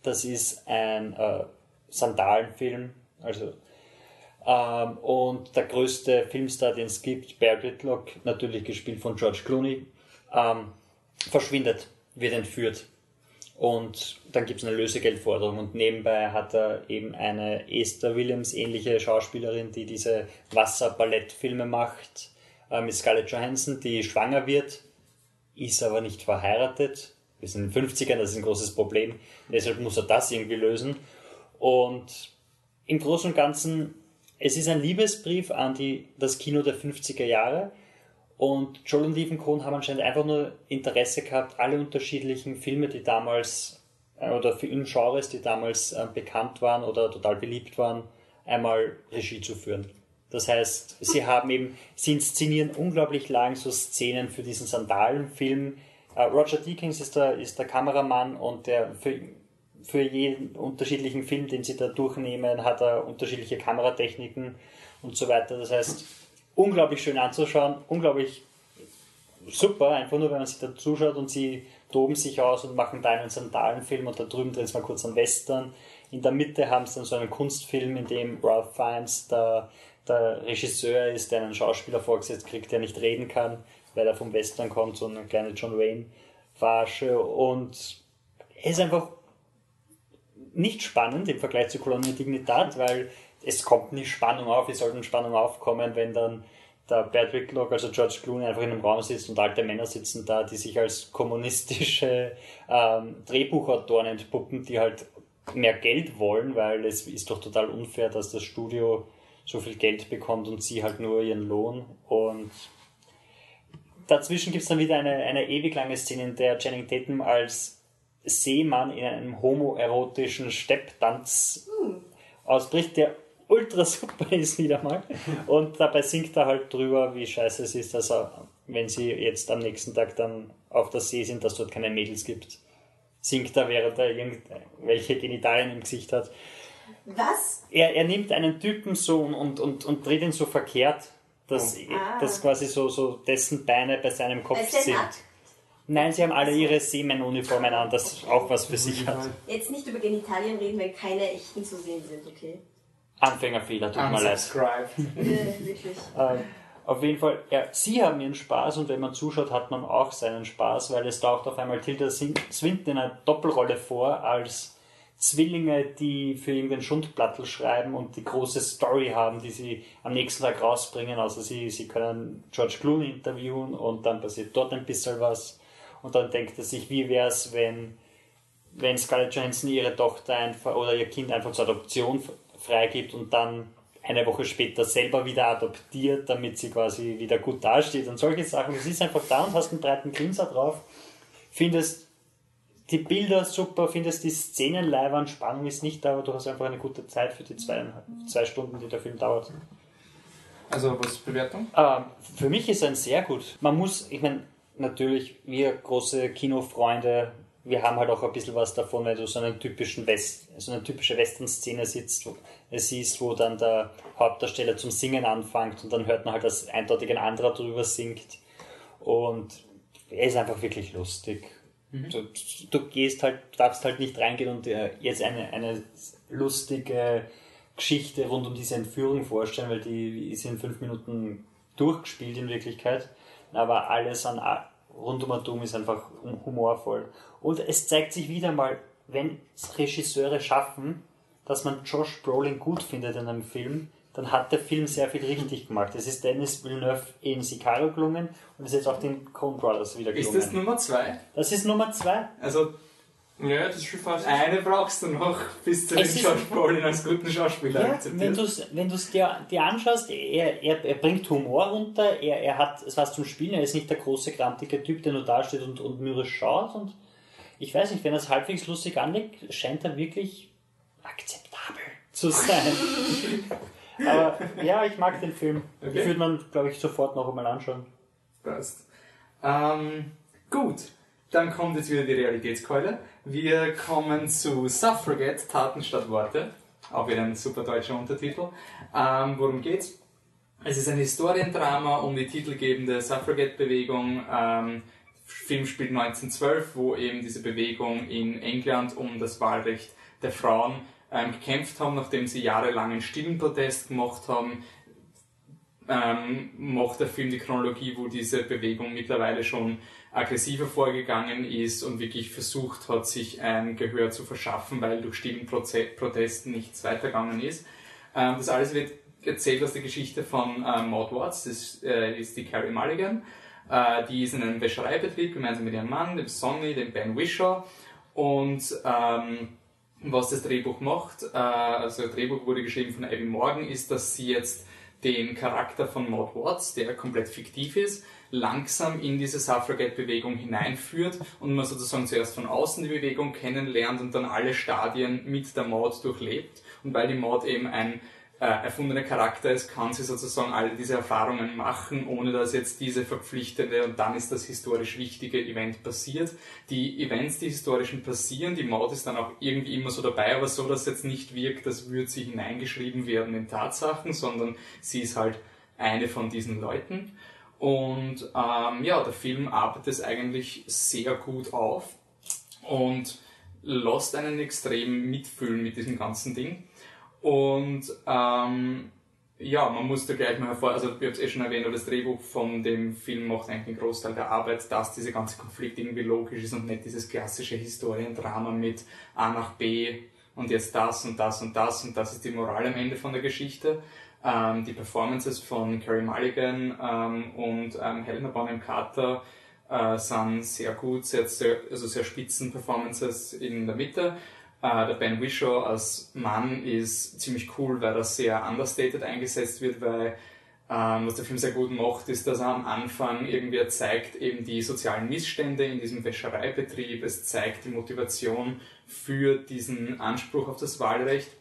Das ist ein äh, Sandalenfilm, also ähm, und der größte Filmstar, den es gibt, Bear Whitlock, natürlich gespielt von George Clooney, ähm, verschwindet, wird entführt. Und dann gibt es eine Lösegeldforderung und nebenbei hat er eben eine Esther Williams ähnliche Schauspielerin, die diese Wasserballettfilme macht, äh, mit Scarlett Johansson, die schwanger wird, ist aber nicht verheiratet. Wir sind in den 50ern, das ist ein großes Problem. Deshalb muss er das irgendwie lösen. Und im Großen und Ganzen es ist ein Liebesbrief an die, das Kino der 50er Jahre. Und Joel und Stephen Cohn haben anscheinend einfach nur Interesse gehabt, alle unterschiedlichen Filme, die damals, äh, oder Filmgenres, die damals äh, bekannt waren oder total beliebt waren, einmal Regie zu führen. Das heißt, sie haben eben, sie inszenieren unglaublich lang so Szenen für diesen Sandalenfilm. Äh, Roger Deakins ist der, ist der Kameramann und der für für jeden unterschiedlichen Film, den sie da durchnehmen, hat er unterschiedliche Kameratechniken und so weiter. Das heißt, unglaublich schön anzuschauen, unglaublich super, einfach nur, wenn man sich da zuschaut und sie toben sich aus und machen da einen Sandalenfilm und da drüben drehen sie mal kurz einen Western. In der Mitte haben sie dann so einen Kunstfilm, in dem Ralph Fiennes der, der Regisseur ist, der einen Schauspieler vorgesetzt kriegt, der nicht reden kann, weil er vom Western kommt, so eine kleine John Wayne-Verarsche. Und er ist einfach nicht spannend im Vergleich zu Kolonie Dignitat, weil es kommt nicht Spannung auf, es sollte Spannung aufkommen, wenn dann der Bert Whitlock, also George Clooney, einfach in einem Raum sitzt und alte Männer sitzen da, die sich als kommunistische ähm, Drehbuchautoren entpuppen, die halt mehr Geld wollen, weil es ist doch total unfair, dass das Studio so viel Geld bekommt und sie halt nur ihren Lohn. Und dazwischen gibt es dann wieder eine, eine ewig lange Szene, in der Channing Tatum als Seemann in einem homoerotischen Stepptanz hm. ausbricht, der ultra super ist wieder mal. Und dabei singt er halt drüber, wie scheiße es ist, dass er, wenn sie jetzt am nächsten Tag dann auf der See sind, dass dort keine Mädels gibt. Singt er, während er irgendwelche Genitalien im Gesicht hat. Was? Er, er nimmt einen Typen so und, und, und, dreht ihn so verkehrt, dass, oh. ah. dass quasi so, so dessen Beine bei seinem Kopf sind. Nein, sie haben alle ihre Seemann-Uniformen an, das auch was für sich hat. Jetzt nicht über Genitalien reden, weil keine echten zu sehen sind, okay? Anfängerfehler, tut mir leid. wirklich. Ähm, auf jeden Fall, ja, sie haben ihren Spaß und wenn man zuschaut, hat man auch seinen Spaß, weil es taucht auf einmal Tilda Swinton in einer Doppelrolle vor als Zwillinge, die für irgendeinen Schundplattel schreiben und die große Story haben, die sie am nächsten Tag rausbringen. Also sie, sie können George Clooney interviewen und dann passiert dort ein bisschen was und dann denkt er sich, wie wäre es, wenn, wenn Scarlett Johansson ihre Tochter einfach oder ihr Kind einfach zur Adoption freigibt und dann eine Woche später selber wieder adoptiert, damit sie quasi wieder gut dasteht und solche Sachen. Du siehst einfach da und hast einen breiten Grinser drauf, findest die Bilder super, findest die Szenen leibern, Spannung ist nicht da, aber du hast einfach eine gute Zeit für die zwei, zwei Stunden, die der Film dauert. Also was Bewertung? Ähm, für mich ist er ein sehr gut. Man muss, ich meine, natürlich, wir große Kinofreunde, wir haben halt auch ein bisschen was davon, wenn du so, einen typischen West, so eine typische Western-Szene sitzt, wo, siehst, wo dann der Hauptdarsteller zum Singen anfängt und dann hört man halt, dass eindeutig ein anderer drüber singt. Und er ist einfach wirklich lustig. Mhm. Du, du, gehst halt, darfst halt nicht reingehen und dir jetzt eine, eine lustige Geschichte rund um diese Entführung vorstellen, weil die ist in fünf Minuten durchgespielt in Wirklichkeit. Aber alles an rund um Atom ist einfach humorvoll. Und es zeigt sich wieder mal, wenn Regisseure schaffen, dass man Josh Brolin gut findet in einem Film, dann hat der Film sehr viel richtig gemacht. Es ist Dennis Villeneuve in Sicario gelungen und es ist jetzt auch den Coen Brothers wieder gelungen. Ist das Nummer zwei? Das ist Nummer zwei. Also ja, das ist schon fast. Eine brauchst du noch, bis du es den George Brolin als guten Schauspieler ja, Wenn du es wenn dir, dir anschaust, er, er, er bringt Humor runter, er, er hat was zum Spielen, er ist nicht der große, grantige Typ, der nur da steht und, und mürrisch schaut. Und ich weiß nicht, wenn er es halbwegs lustig anlegt, scheint er wirklich akzeptabel zu sein. Aber ja, ich mag den Film. Okay. Ich würde man, glaube ich, sofort noch einmal anschauen. Passt. Ähm, gut, dann kommt jetzt wieder die Realitätskeule. Wir kommen zu Suffragette, Taten statt Worte. Auch wieder ein super deutscher Untertitel. Ähm, worum geht's? Es ist ein Historiendrama um die titelgebende Suffragette-Bewegung. Ähm, Film spielt 1912, wo eben diese Bewegung in England um das Wahlrecht der Frauen ähm, gekämpft haben, nachdem sie jahrelang einen stillen Protest gemacht haben. Ähm, macht der Film die Chronologie, wo diese Bewegung mittlerweile schon aggressiver vorgegangen ist und wirklich versucht hat, sich ein Gehör zu verschaffen, weil durch stillen Proze Protesten nichts weitergegangen ist. Ähm, das alles wird erzählt aus der Geschichte von äh, Maud Watts, das äh, ist die Carrie Mulligan. Äh, die ist in einem Wäschereibetrieb gemeinsam mit ihrem Mann, dem Sonny, dem Ben Wishaw. Und ähm, was das Drehbuch macht, äh, also das Drehbuch wurde geschrieben von Abby Morgan, ist, dass sie jetzt den Charakter von Maud Watts, der komplett fiktiv ist, langsam in diese Suffragette-Bewegung hineinführt und man sozusagen zuerst von außen die Bewegung kennenlernt und dann alle Stadien mit der Maud durchlebt. Und weil die Maud eben ein äh, erfundener Charakter ist, kann sie sozusagen all diese Erfahrungen machen, ohne dass jetzt diese verpflichtende und dann ist das historisch wichtige Event passiert. Die Events, die historischen passieren, die Maud ist dann auch irgendwie immer so dabei, aber so, dass es jetzt nicht wirkt, das würde sie hineingeschrieben werden in Tatsachen, sondern sie ist halt eine von diesen Leuten. Und ähm, ja, der Film arbeitet es eigentlich sehr gut auf und lässt einen extrem mitfühlen mit diesem ganzen Ding. Und ähm, ja, man musste gleich mal hervor, also ich habe es eh schon erwähnt, das Drehbuch von dem Film macht eigentlich einen Großteil der Arbeit, dass dieser ganze Konflikt irgendwie logisch ist und nicht dieses klassische Historiendrama mit A nach B und jetzt das und das und das und das ist die Moral am Ende von der Geschichte. Ähm, die Performances von Carrie Mulligan ähm, und ähm, Helena Bonham Carter äh, sind sehr gut, sehr, sehr, also sehr spitzen Performances in der Mitte. Uh, der Ben Wishaw als Mann ist ziemlich cool, weil er sehr understated eingesetzt wird, weil ähm, was der Film sehr gut macht, ist, dass er am Anfang irgendwie zeigt eben die sozialen Missstände in diesem Wäschereibetrieb, es zeigt die Motivation für diesen Anspruch auf das Wahlrecht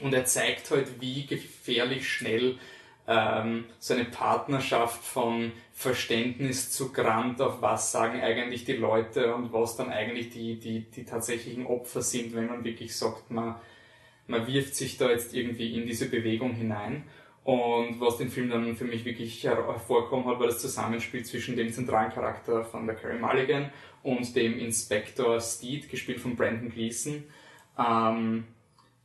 und er zeigt halt, wie gefährlich schnell ähm, so eine Partnerschaft von Verständnis zu Grant auf was sagen eigentlich die Leute und was dann eigentlich die, die, die tatsächlichen Opfer sind, wenn man wirklich sagt, man, man wirft sich da jetzt irgendwie in diese Bewegung hinein. Und was den Film dann für mich wirklich hervorkommen hat, war das Zusammenspiel zwischen dem zentralen Charakter von der Carrie Mulligan und dem Inspektor Steed, gespielt von Brandon Gleason, ähm,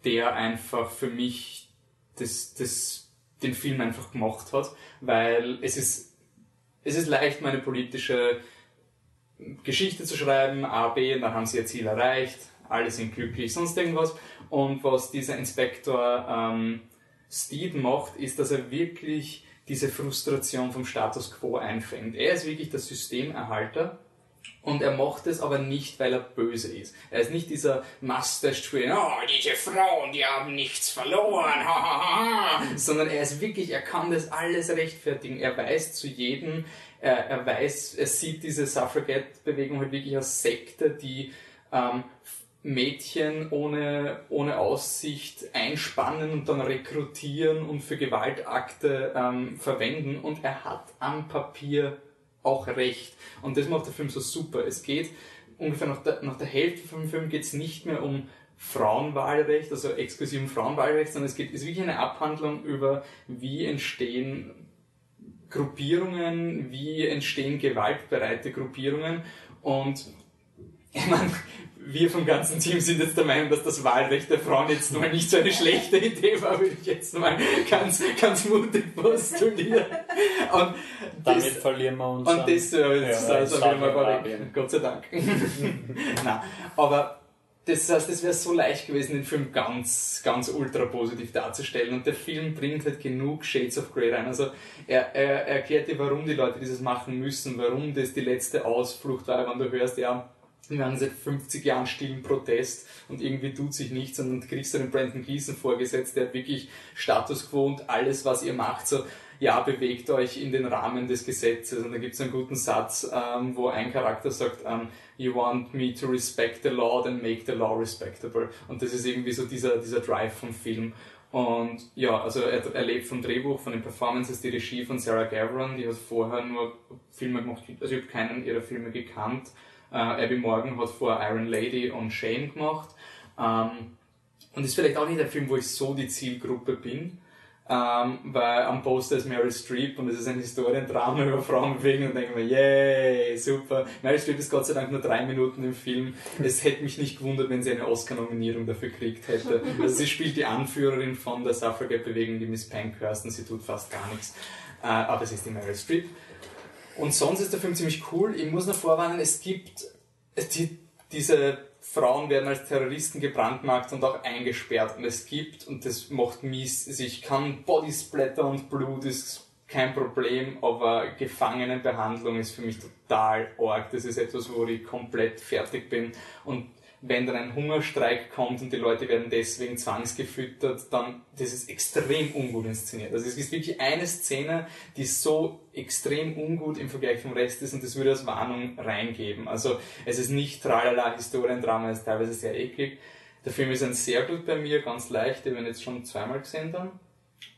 der einfach für mich das, das den Film einfach gemacht hat, weil es ist, es ist leicht, meine politische Geschichte zu schreiben, A, B, und dann haben sie ihr Ziel erreicht, alle sind glücklich, sonst irgendwas. Und was dieser Inspektor ähm, Steed macht, ist, dass er wirklich diese Frustration vom Status quo einfängt. Er ist wirklich der Systemerhalter und er macht es aber nicht, weil er böse ist. Er ist nicht dieser Mustache-Twin, oh, diese Frauen, die haben nichts verloren, sondern er ist wirklich, er kann das alles rechtfertigen. Er weiß zu jedem, er, er weiß, er sieht diese Suffragette-Bewegung halt wirklich als Sekte, die ähm, Mädchen ohne, ohne Aussicht einspannen und dann rekrutieren und für Gewaltakte ähm, verwenden. Und er hat am Papier auch recht. Und das macht der Film so super. Es geht ungefähr nach der, nach der Hälfte vom Film geht es nicht mehr um Frauenwahlrecht, also exklusiv um Frauenwahlrecht, sondern es geht, ist wirklich eine Abhandlung über, wie entstehen Gruppierungen, wie entstehen gewaltbereite Gruppierungen und ich meine, wir vom ganzen Team sind jetzt der Meinung, dass das Wahlrecht der Frauen jetzt mal nicht so eine schlechte Idee war, würde ich jetzt mal ganz, ganz mutig postulieren. Und Damit das, verlieren wir uns. Und das, äh, ja, das, das mal Gott sei Dank. Nein, aber das heißt, es wäre so leicht gewesen, den Film ganz, ganz ultra positiv darzustellen. Und der Film bringt halt genug Shades of Grey rein. Also er, er, er erklärt dir, warum die Leute dieses machen müssen, warum das die letzte Ausflucht war, wenn du hörst, ja, wir haben seit 50 Jahren stillen Protest und irgendwie tut sich nichts und dann kriegst du den Brandon Gleason vorgesetzt, der hat wirklich Status quo und alles, was ihr macht, so, ja, bewegt euch in den Rahmen des Gesetzes. Und da gibt es einen guten Satz, ähm, wo ein Charakter sagt, ähm, you want me to respect the law, then make the law respectable. Und das ist irgendwie so dieser, dieser Drive vom Film. Und ja, also er, er lebt vom Drehbuch, von den Performances, die Regie von Sarah Gavron, die hat vorher nur Filme gemacht, also ich habe keinen ihrer Filme gekannt. Äh, Abby Morgan hat vorher Iron Lady und Shane gemacht. Ähm, und ist vielleicht auch nicht ein Film, wo ich so die Zielgruppe bin. Ähm, weil am Poster ist Meryl Streep und es ist ein Historiendrama über Frauenbewegung und denke mir, yay, super. Meryl Streep ist Gott sei Dank nur drei Minuten im Film. Es hätte mich nicht gewundert, wenn sie eine Oscar-Nominierung dafür gekriegt hätte. Also sie spielt die Anführerin von der Suffragette-Bewegung, die Miss Pankhurst, und sie tut fast gar nichts. Äh, aber es ist die Meryl Streep. Und sonst ist der Film ziemlich cool. Ich muss noch vorwarnen, es gibt die, diese Frauen werden als Terroristen gebrandmarkt und auch eingesperrt. Und es gibt, und das macht mies, also ich kann Bodysplatter und Blut ist kein Problem, aber Gefangenenbehandlung ist für mich total arg. Das ist etwas, wo ich komplett fertig bin. Und wenn dann ein Hungerstreik kommt und die Leute werden deswegen zwangsgefüttert, dann das ist extrem ungut inszeniert. Also es ist wirklich eine Szene, die so extrem ungut im Vergleich vom Rest ist und das würde als Warnung reingeben. Also es ist nicht tralala Historiendrama, es ist teilweise sehr eklig. Der Film ist ein sehr gut bei mir, ganz leicht, den wir jetzt schon zweimal gesehen dann.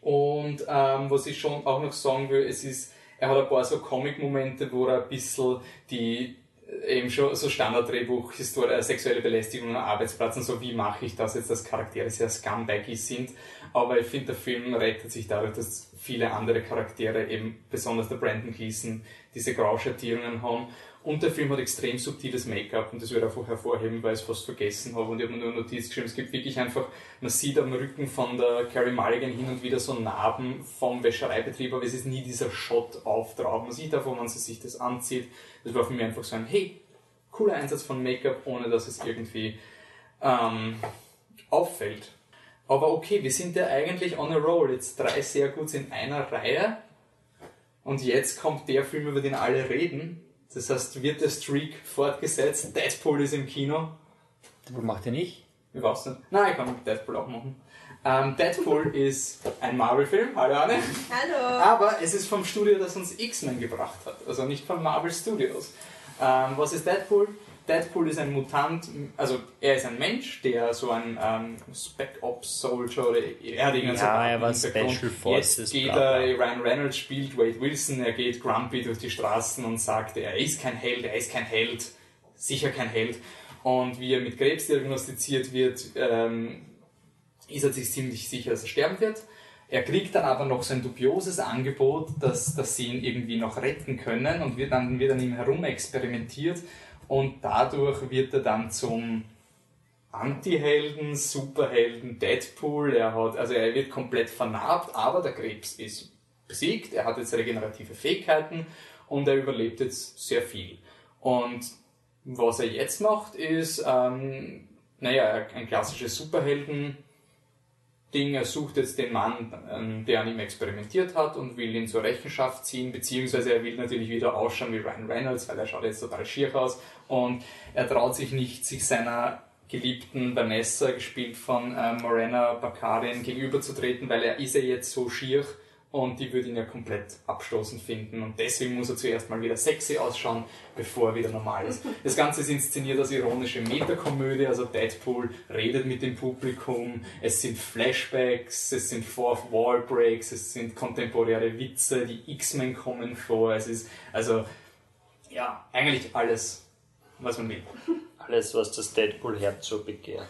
Und ähm, was ich schon auch noch sagen will, es ist, er hat ein paar so Comic-Momente, wo er ein bisschen die eben schon so Standarddrehbuch, Historie, äh, sexuelle Belästigung am Arbeitsplatz und so, wie mache ich das jetzt, dass Charaktere sehr scumbaggy sind. Aber ich finde, der Film rettet sich dadurch, dass viele andere Charaktere, eben besonders der Brandon Gleason, diese Grauschattierungen haben. Und der Film hat extrem subtiles Make-up und das würde ich einfach hervorheben, weil ich es fast vergessen habe und ich habe nur eine Notiz geschrieben. Es gibt wirklich einfach, man sieht am Rücken von der Carrie Mulligan hin und wieder so Narben vom Wäschereibetrieb, aber es ist nie dieser Shot auf drauf. Man sieht einfach, wenn sie sich das anzieht. Das war für mich einfach so ein, hey, cooler Einsatz von Make-up, ohne dass es irgendwie ähm, auffällt. Aber okay, wir sind ja eigentlich on a roll. Jetzt drei sehr gut in einer Reihe. Und jetzt kommt der Film, über den alle reden. Das heißt, wird der Streak fortgesetzt? Deadpool ist im Kino. Deadpool macht er nicht? Ich weiß nicht. Nein, ich kann Deadpool auch machen. Ähm, Deadpool ist ein Marvel-Film. Hallo Anne. Hallo. Aber es ist vom Studio, das uns X-Men gebracht hat. Also nicht von Marvel Studios. Ähm, was ist Deadpool? Deadpool ist ein Mutant, also er ist ein Mensch, der so ein ähm, Spec Ops Soldier oder er hat irgendeinen Ja, er war Special Forces, Jetzt geht er, Ryan Reynolds spielt Wade Wilson, er geht grumpy durch die Straßen und sagt, er ist kein Held, er ist kein Held, sicher kein Held. Und wie er mit Krebs diagnostiziert wird, ähm, ist er sich ziemlich sicher, dass er sterben wird. Er kriegt dann aber noch so ein dubioses Angebot, dass, dass sie ihn irgendwie noch retten können und wird dann, wird an ihm herum experimentiert und dadurch wird er dann zum Anti-Helden, Superhelden, Deadpool. Er hat, also er wird komplett vernarbt, aber der Krebs ist besiegt. Er hat jetzt regenerative Fähigkeiten und er überlebt jetzt sehr viel. Und was er jetzt macht, ist, ähm, naja, ein klassisches Superhelden. Ding, er sucht jetzt den Mann, ähm, der an ihm experimentiert hat und will ihn zur Rechenschaft ziehen, beziehungsweise er will natürlich wieder ausschauen wie Ryan Reynolds, weil er schaut jetzt total schier aus. Und er traut sich nicht, sich seiner geliebten Vanessa, gespielt von äh, Morena Baccarin, gegenüberzutreten, weil er ist ja jetzt so schier und die würde ihn ja komplett abstoßend finden und deswegen muss er zuerst mal wieder sexy ausschauen, bevor er wieder normal ist. Das Ganze ist inszeniert als ironische Metakomödie, also Deadpool redet mit dem Publikum, es sind Flashbacks, es sind Fourth Wall Breaks, es sind kontemporäre Witze, die X-Men kommen vor, es ist also ja, eigentlich alles, was man will. Alles, was das Deadpool-Herz so begehrt.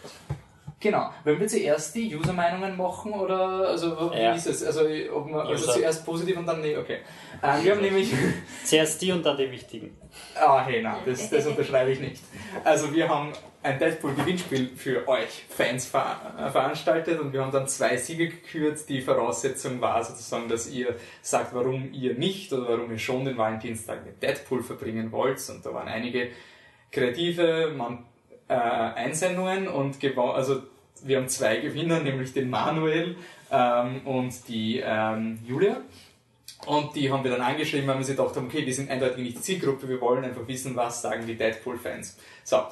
Genau. Wollen wir zuerst die User-Meinungen machen oder also wie Ja. ist es? Also, ob man, also User. zuerst positiv und dann nee, okay. Ähm, wir haben nämlich Zuerst die und dann die wichtigen. Ah, hey, nein, das, das unterschreibe ich nicht. Also wir haben ein Deadpool-Gewinnspiel für euch Fans ver äh, veranstaltet und wir haben dann zwei Siege gekürt. Die Voraussetzung war sozusagen, dass ihr sagt, warum ihr nicht oder warum ihr schon den Valentinstag mit Deadpool verbringen wollt. Und da waren einige kreative man, äh, Einsendungen und also wir haben zwei Gewinner, nämlich den Manuel ähm, und die ähm, Julia. Und die haben wir dann angeschrieben, weil wir sich gedacht haben, okay, wir sind eindeutig nicht die Zielgruppe, wir wollen einfach wissen, was sagen die Deadpool-Fans. So,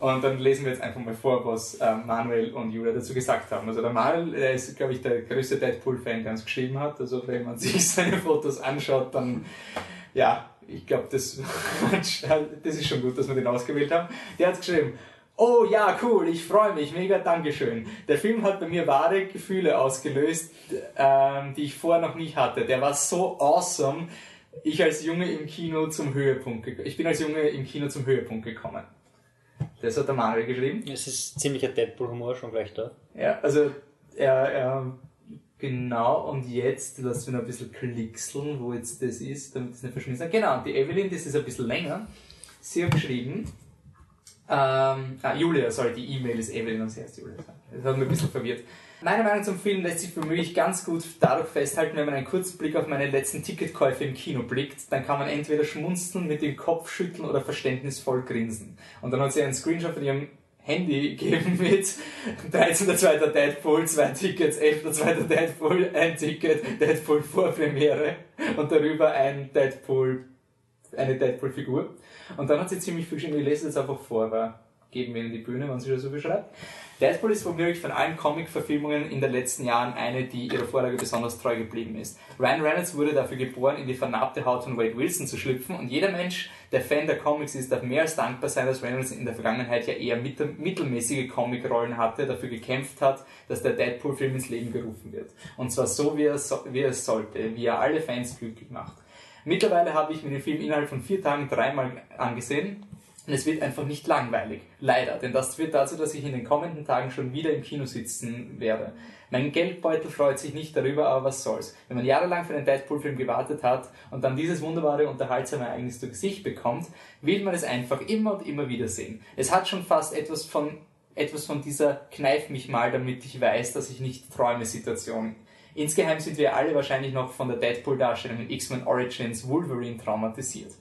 und dann lesen wir jetzt einfach mal vor, was ähm, Manuel und Julia dazu gesagt haben. Also der Manuel, der ist, glaube ich, der größte Deadpool-Fan, der uns geschrieben hat. Also wenn man sich seine Fotos anschaut, dann, ja, ich glaube, das, das ist schon gut, dass wir den ausgewählt haben. Der hat geschrieben, Oh ja, cool, ich freue mich, mega, Dankeschön. Der Film hat bei mir wahre Gefühle ausgelöst, ähm, die ich vorher noch nicht hatte. Der war so awesome. Ich als Junge im Kino zum Höhepunkt. Ich bin als Junge im Kino zum Höhepunkt gekommen. Das hat der Manuel geschrieben. Es ist ziemlicher Deadpool-Humor schon gleich da. Ja, also er, er genau und jetzt lass mich noch ein bisschen klickseln, wo jetzt das ist, damit es nicht verschmissen ist. Genau, die Evelyn, das ist ein bisschen länger. Sie hat geschrieben, ähm, ah, Julia, sorry, die E-Mail ist Evelyn und sie heißt Julia. Das hat mich ein bisschen verwirrt. Meine Meinung zum Film lässt sich für mich ganz gut dadurch festhalten, wenn man einen kurzen Blick auf meine letzten Ticketkäufe im Kino blickt, dann kann man entweder schmunzeln, mit dem Kopf schütteln oder verständnisvoll grinsen. Und dann hat sie einen Screenshot von ihrem Handy gegeben mit 13.2. Deadpool, zwei Tickets, 11.2. Deadpool, ein Ticket, Deadpool Vorpremiere und darüber ein Deadpool, eine Deadpool-Figur. Und dann hat sie ziemlich viel geschrieben, ich lese jetzt einfach vor, weil geben wir in die Bühne, wenn sie das so beschreibt. Deadpool ist womöglich von allen Comic-Verfilmungen in den letzten Jahren eine, die ihrer Vorlage besonders treu geblieben ist. Ryan Reynolds wurde dafür geboren, in die vernarbte Haut von Wade Wilson zu schlüpfen und jeder Mensch, der Fan der Comics ist, darf mehr als dankbar sein, dass Reynolds in der Vergangenheit ja eher mittelmäßige Comic-Rollen hatte, dafür gekämpft hat, dass der Deadpool-Film ins Leben gerufen wird. Und zwar so, wie er, so, wie er sollte, wie er alle Fans glücklich macht. Mittlerweile habe ich mir den Film innerhalb von vier Tagen dreimal angesehen und es wird einfach nicht langweilig. Leider. Denn das führt dazu, dass ich in den kommenden Tagen schon wieder im Kino sitzen werde. Mein Geldbeutel freut sich nicht darüber, aber was soll's. Wenn man jahrelang für einen Deadpool-Film gewartet hat und dann dieses wunderbare, unterhaltsame Ereignis zu Gesicht bekommt, will man es einfach immer und immer wieder sehen. Es hat schon fast etwas von, etwas von dieser Kneif mich mal, damit ich weiß, dass ich nicht träume Situation. Insgeheim sind wir alle wahrscheinlich noch von der Deadpool-Darstellung in X-Men Origins Wolverine traumatisiert.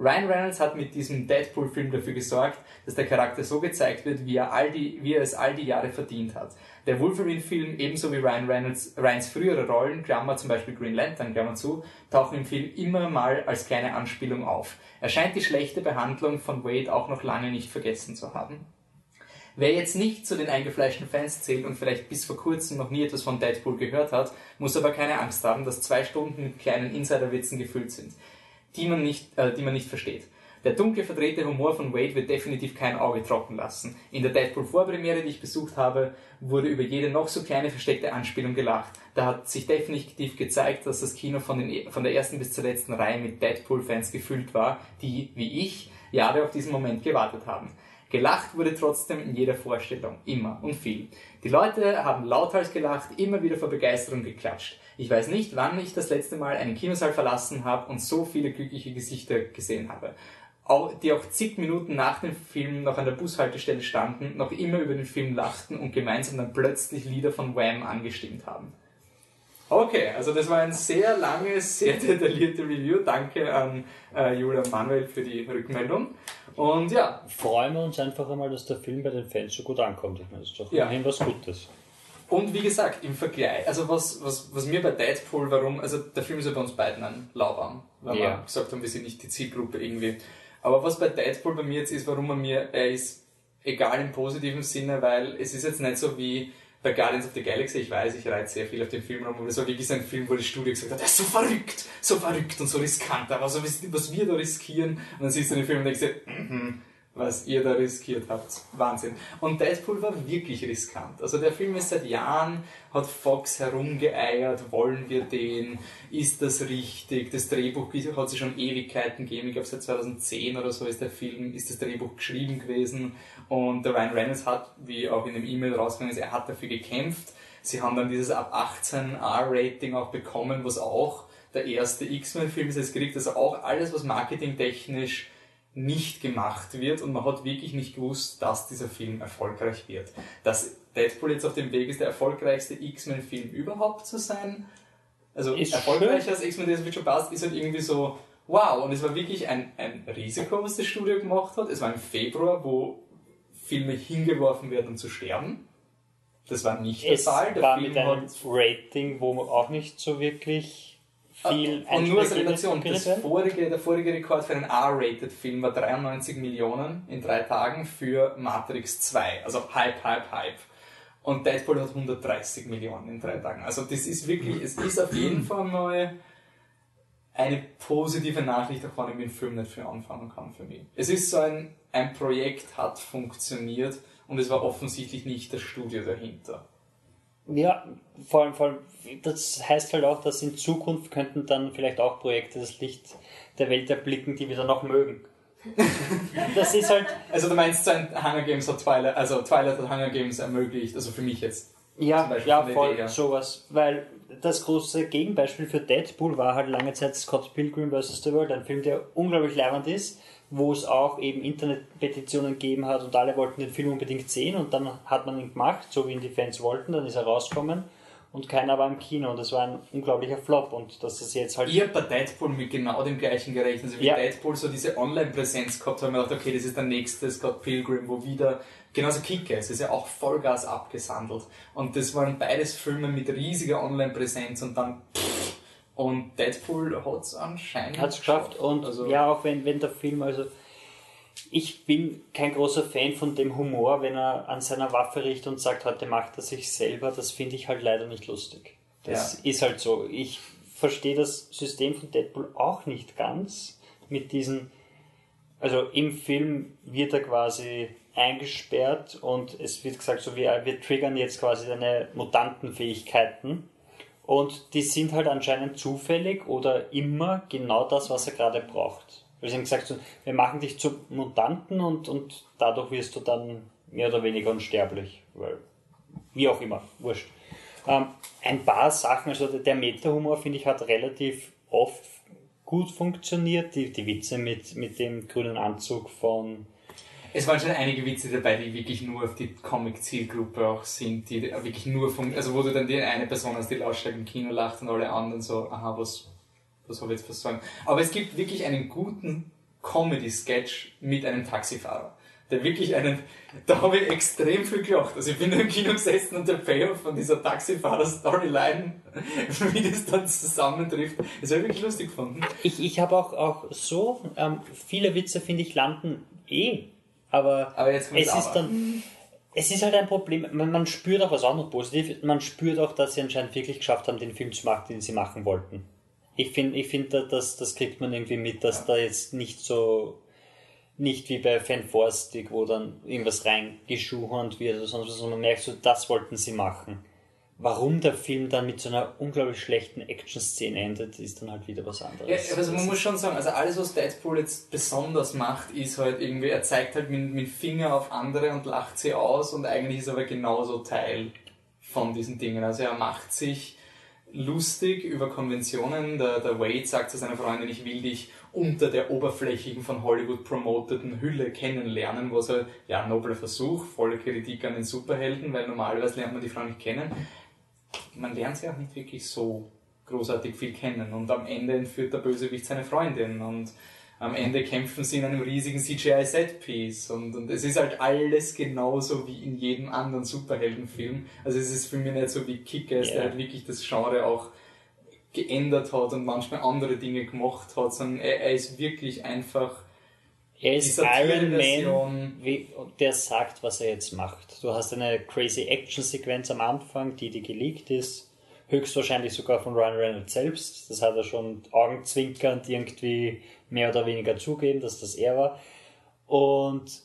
Ryan Reynolds hat mit diesem Deadpool-Film dafür gesorgt, dass der Charakter so gezeigt wird, wie er, all die, wie er es all die Jahre verdient hat. Der Wolverine-Film, ebenso wie Ryan Reynolds, Ryans frühere Rollen, Klammer zum Beispiel Green Lantern, Klammer zu, tauchen im Film immer mal als kleine Anspielung auf. Er scheint die schlechte Behandlung von Wade auch noch lange nicht vergessen zu haben. Wer jetzt nicht zu den eingefleischten Fans zählt und vielleicht bis vor kurzem noch nie etwas von Deadpool gehört hat, muss aber keine Angst haben, dass zwei Stunden mit kleinen Insiderwitzen gefüllt sind die man nicht, äh, die man nicht versteht. Der dunkle verdrehte Humor von Wade wird definitiv kein Auge trocken lassen. In der Deadpool-Vorpremiere, die ich besucht habe, wurde über jede noch so kleine versteckte Anspielung gelacht. Da hat sich definitiv gezeigt, dass das Kino von, den, von der ersten bis zur letzten Reihe mit Deadpool-Fans gefüllt war, die, wie ich, Jahre auf diesen Moment gewartet haben. Gelacht wurde trotzdem in jeder Vorstellung, immer und viel. Die Leute haben lauthals gelacht, immer wieder vor Begeisterung geklatscht. Ich weiß nicht, wann ich das letzte Mal einen Kinosaal verlassen habe und so viele glückliche Gesichter gesehen habe. Die auch zig Minuten nach dem Film noch an der Bushaltestelle standen, noch immer über den Film lachten und gemeinsam dann plötzlich Lieder von Wham angestimmt haben. Okay, also das war ein sehr langes, sehr detailliertes Review. Danke an äh, Julia Manuel für die Rückmeldung. Und ja. Freuen wir uns einfach einmal, dass der Film bei den Fans so gut ankommt. Ich meine, das ist doch ja. immerhin was Gutes. Und wie gesagt, im Vergleich, also was, was, was mir bei Deadpool, warum, also der Film ist ja bei uns beiden ein Lauwarm, weil ja. wir gesagt haben, wir sind nicht die Zielgruppe irgendwie. Aber was bei Deadpool bei mir jetzt ist, warum er mir, er ist egal im positiven Sinne, weil es ist jetzt nicht so wie bei Guardians of the Galaxy, ich weiß, ich reite sehr viel auf den Film rum, aber so wirklich ein Film, wo die Studie gesagt hat, der ist so verrückt, so verrückt und so riskant, aber so was wir da riskieren, und dann siehst du den Film und denkst dir, mm was ihr da riskiert habt. Wahnsinn. Und Deadpool war wirklich riskant. Also der Film ist seit Jahren, hat Fox herumgeeiert, wollen wir den, ist das richtig? Das Drehbuch hat es schon Ewigkeiten gegeben, ich glaube seit 2010 oder so ist der Film, ist das Drehbuch geschrieben gewesen und der Ryan Reynolds hat, wie auch in dem E-Mail rausgegangen ist, er hat dafür gekämpft. Sie haben dann dieses ab 18 R-Rating auch bekommen, was auch der erste X-Men-Film ist. Es kriegt also auch alles, was marketingtechnisch nicht gemacht wird und man hat wirklich nicht gewusst, dass dieser Film erfolgreich wird. Dass Deadpool jetzt auf dem Weg ist, der erfolgreichste X-Men-Film überhaupt zu sein, also ist erfolgreicher schön. als X-Men, das wird schon passt, ist halt irgendwie so, wow, und es war wirklich ein, ein Risiko, was das Studio gemacht hat. Es war im Februar, wo Filme hingeworfen werden, um zu sterben. Das war nicht der es Fall. Der war Film mit einem Rating, wo man auch nicht so wirklich viel Und nur als Relation, das vorige, der vorige Rekord für einen R-Rated-Film war 93 Millionen in drei Tagen für Matrix 2. Also Hype, Hype, Hype. Und Deadpool hat 130 Millionen in drei Tagen. Also das ist wirklich, es ist auf jeden Fall mal eine positive Nachricht, auch wenn ich mit dem Film nicht viel anfangen kann für mich. Es ist so ein, ein Projekt hat funktioniert und es war offensichtlich nicht das Studio dahinter. Ja, vor allem, vor allem, das heißt halt auch, dass in Zukunft könnten dann vielleicht auch Projekte das Licht der Welt erblicken, die wir dann noch mögen. das ist halt. Also du meinst, so ein Hunger Games hat Twilight, also Twilight hat Hunger Games ermöglicht, also für mich jetzt. Ja, ja, voll Idee her. sowas. Weil das große Gegenbeispiel für Deadpool war halt lange Zeit Scott Pilgrim vs. The World, ein Film, der unglaublich leibend ist, wo es auch eben Internetpetitionen gegeben hat und alle wollten den Film unbedingt sehen und dann hat man ihn gemacht, so wie ihn die Fans wollten, dann ist er rausgekommen und keiner war im Kino und das war ein unglaublicher Flop und dass es jetzt halt... Ich habe bei Deadpool mit genau dem gleichen gerechnet. Also wie Ja. Deadpool so diese Online-Präsenz gehabt hat, habe ich mir gedacht, okay, das ist der nächste Scott Pilgrim, wo wieder, genauso Kick-Ass, ist ja auch Vollgas abgesandelt. Und das waren beides Filme mit riesiger Online-Präsenz und dann pff, und Deadpool hat es anscheinend hat es geschafft und Also- ja, auch wenn, wenn der Film, also ich bin kein großer Fan von dem Humor, wenn er an seiner Waffe riecht und sagt, heute macht er sich selber, das finde ich halt leider nicht lustig. Das ist halt so. Ich verstehe das System von Deadpool auch nicht ganz mit diesen, also im Film wird er quasi eingesperrt und es wird gesagt, so wir, wir triggern jetzt quasi deine Mutantenfähigkeiten und die sind halt anscheinend zufällig oder immer genau das, was er gerade braucht. Wir haben gesagt, wir machen dich zum Mutanten und, und dadurch wirst du dann mehr oder weniger unsterblich. Weil, wie auch immer, wurscht. Ähm, ein paar Sachen, also der Meta-Humor, finde ich, hat relativ oft gut funktioniert. Die, die Witze mit, mit dem grünen Anzug von Es waren schon einige Witze dabei, die wirklich nur auf die Comic-Zielgruppe auch sind, die wirklich nur vom, also wo du dann die eine Person hast, die lautstark im Kino lacht und alle anderen so, aha, was, was habe ich jetzt versäumt. Aber es gibt wirklich einen guten Comedy-Sketch mit einem Taxifahrer. Der wirklich einen, da habe ich extrem viel gelacht. Also ich bin im Kino gesessen und der Payoff von dieser Taxifahrer-Storyline, wie das dann zusammentrifft, das habe ich wirklich lustig gefunden. Ich, ich habe auch, auch so, ähm, viele Witze, finde ich, landen eh. Aber, Aber es ist aber. dann, es ist halt ein Problem. Man, man spürt auch, was auch noch positiv ist, man spürt auch, dass sie anscheinend wirklich geschafft haben, den Film zu machen, den sie machen wollten. Ich finde, ich find, da- das, das kriegt man irgendwie mit, dass da jetzt nicht so, nicht wie bei Fan Forstig, wo dann irgendwas reingeschuhert wird oder sonst was, sondern man merkt so, das wollten sie machen. Warum der Film dann mit so einer unglaublich schlechten Action-Szene endet, ist dann halt wieder was anderes. Ja, also man muss schon sagen, also alles, was Deadpool jetzt besonders macht, ist halt irgendwie, er zeigt halt mit, mit Finger auf andere und lacht sie aus und eigentlich ist er aber genauso Teil von diesen Dingen. Also er macht sich lustig über Konventionen. Der, der Wade sagt zu seiner Freundin, ich will dich unter der oberflächigen von Hollywood promoteten Hülle kennenlernen, was halt, ja, nobler Versuch, volle Kritik an den Superhelden, weil normalerweise lernt man die Frau nicht kennen. Man lernt sie auch nicht wirklich so großartig viel kennen und am Ende entführt der Bösewicht seine Freundin und am Ende kämpfen sie in einem riesigen CGI-Setpiece und, und es ist halt alles genauso wie in jedem anderen Superheldenfilm. Also es ist für mich nicht so wie Kick-Ass, Ja. der halt wirklich das Genre auch geändert hat und manchmal andere Dinge gemacht hat, sondern er, er ist wirklich einfach Er ist Iron Man, wie, der sagt, was er jetzt macht. Du hast eine crazy Action-Sequenz am Anfang, die dir geleakt ist. Höchstwahrscheinlich sogar von Ryan Reynolds selbst. Das hat er schon augenzwinkernd irgendwie mehr oder weniger zugeben, dass das er war. Und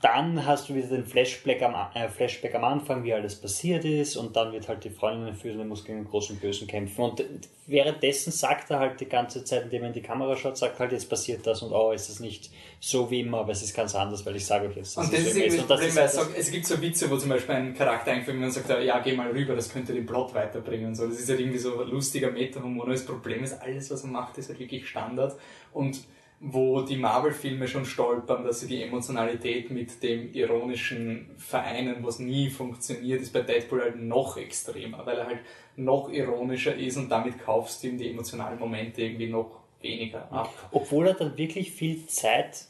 dann hast du wieder den Flashback am, äh, Flashback am Anfang, wie alles passiert ist, und dann wird halt die Freundin entführt und er muss gegen den großen Bösen kämpfen. Und währenddessen sagt er halt die ganze Zeit, indem er in die Kamera schaut, sagt halt, jetzt passiert das und oh, ist das nicht so wie immer, aber es ist ganz anders, weil ich sage euch jetzt, Und das es ist so das Und das Problem, ist weil halt es, sagt, es gibt so Witze, wo zum Beispiel ein Charakter wird und sagt, ja, geh mal rüber, das könnte den Plot weiterbringen und so. Das ist halt irgendwie so lustiger Meta-Humor. Das Problem ist, alles, was er macht, ist halt wirklich Standard. Und wo die Marvel-Filme schon stolpern, dass sie die Emotionalität mit dem Ironischen vereinen, was nie funktioniert, ist bei Deadpool halt noch extremer, weil er halt noch ironischer ist und damit kaufst du ihm die emotionalen Momente irgendwie noch weniger ab. Obwohl er dann wirklich viel Zeit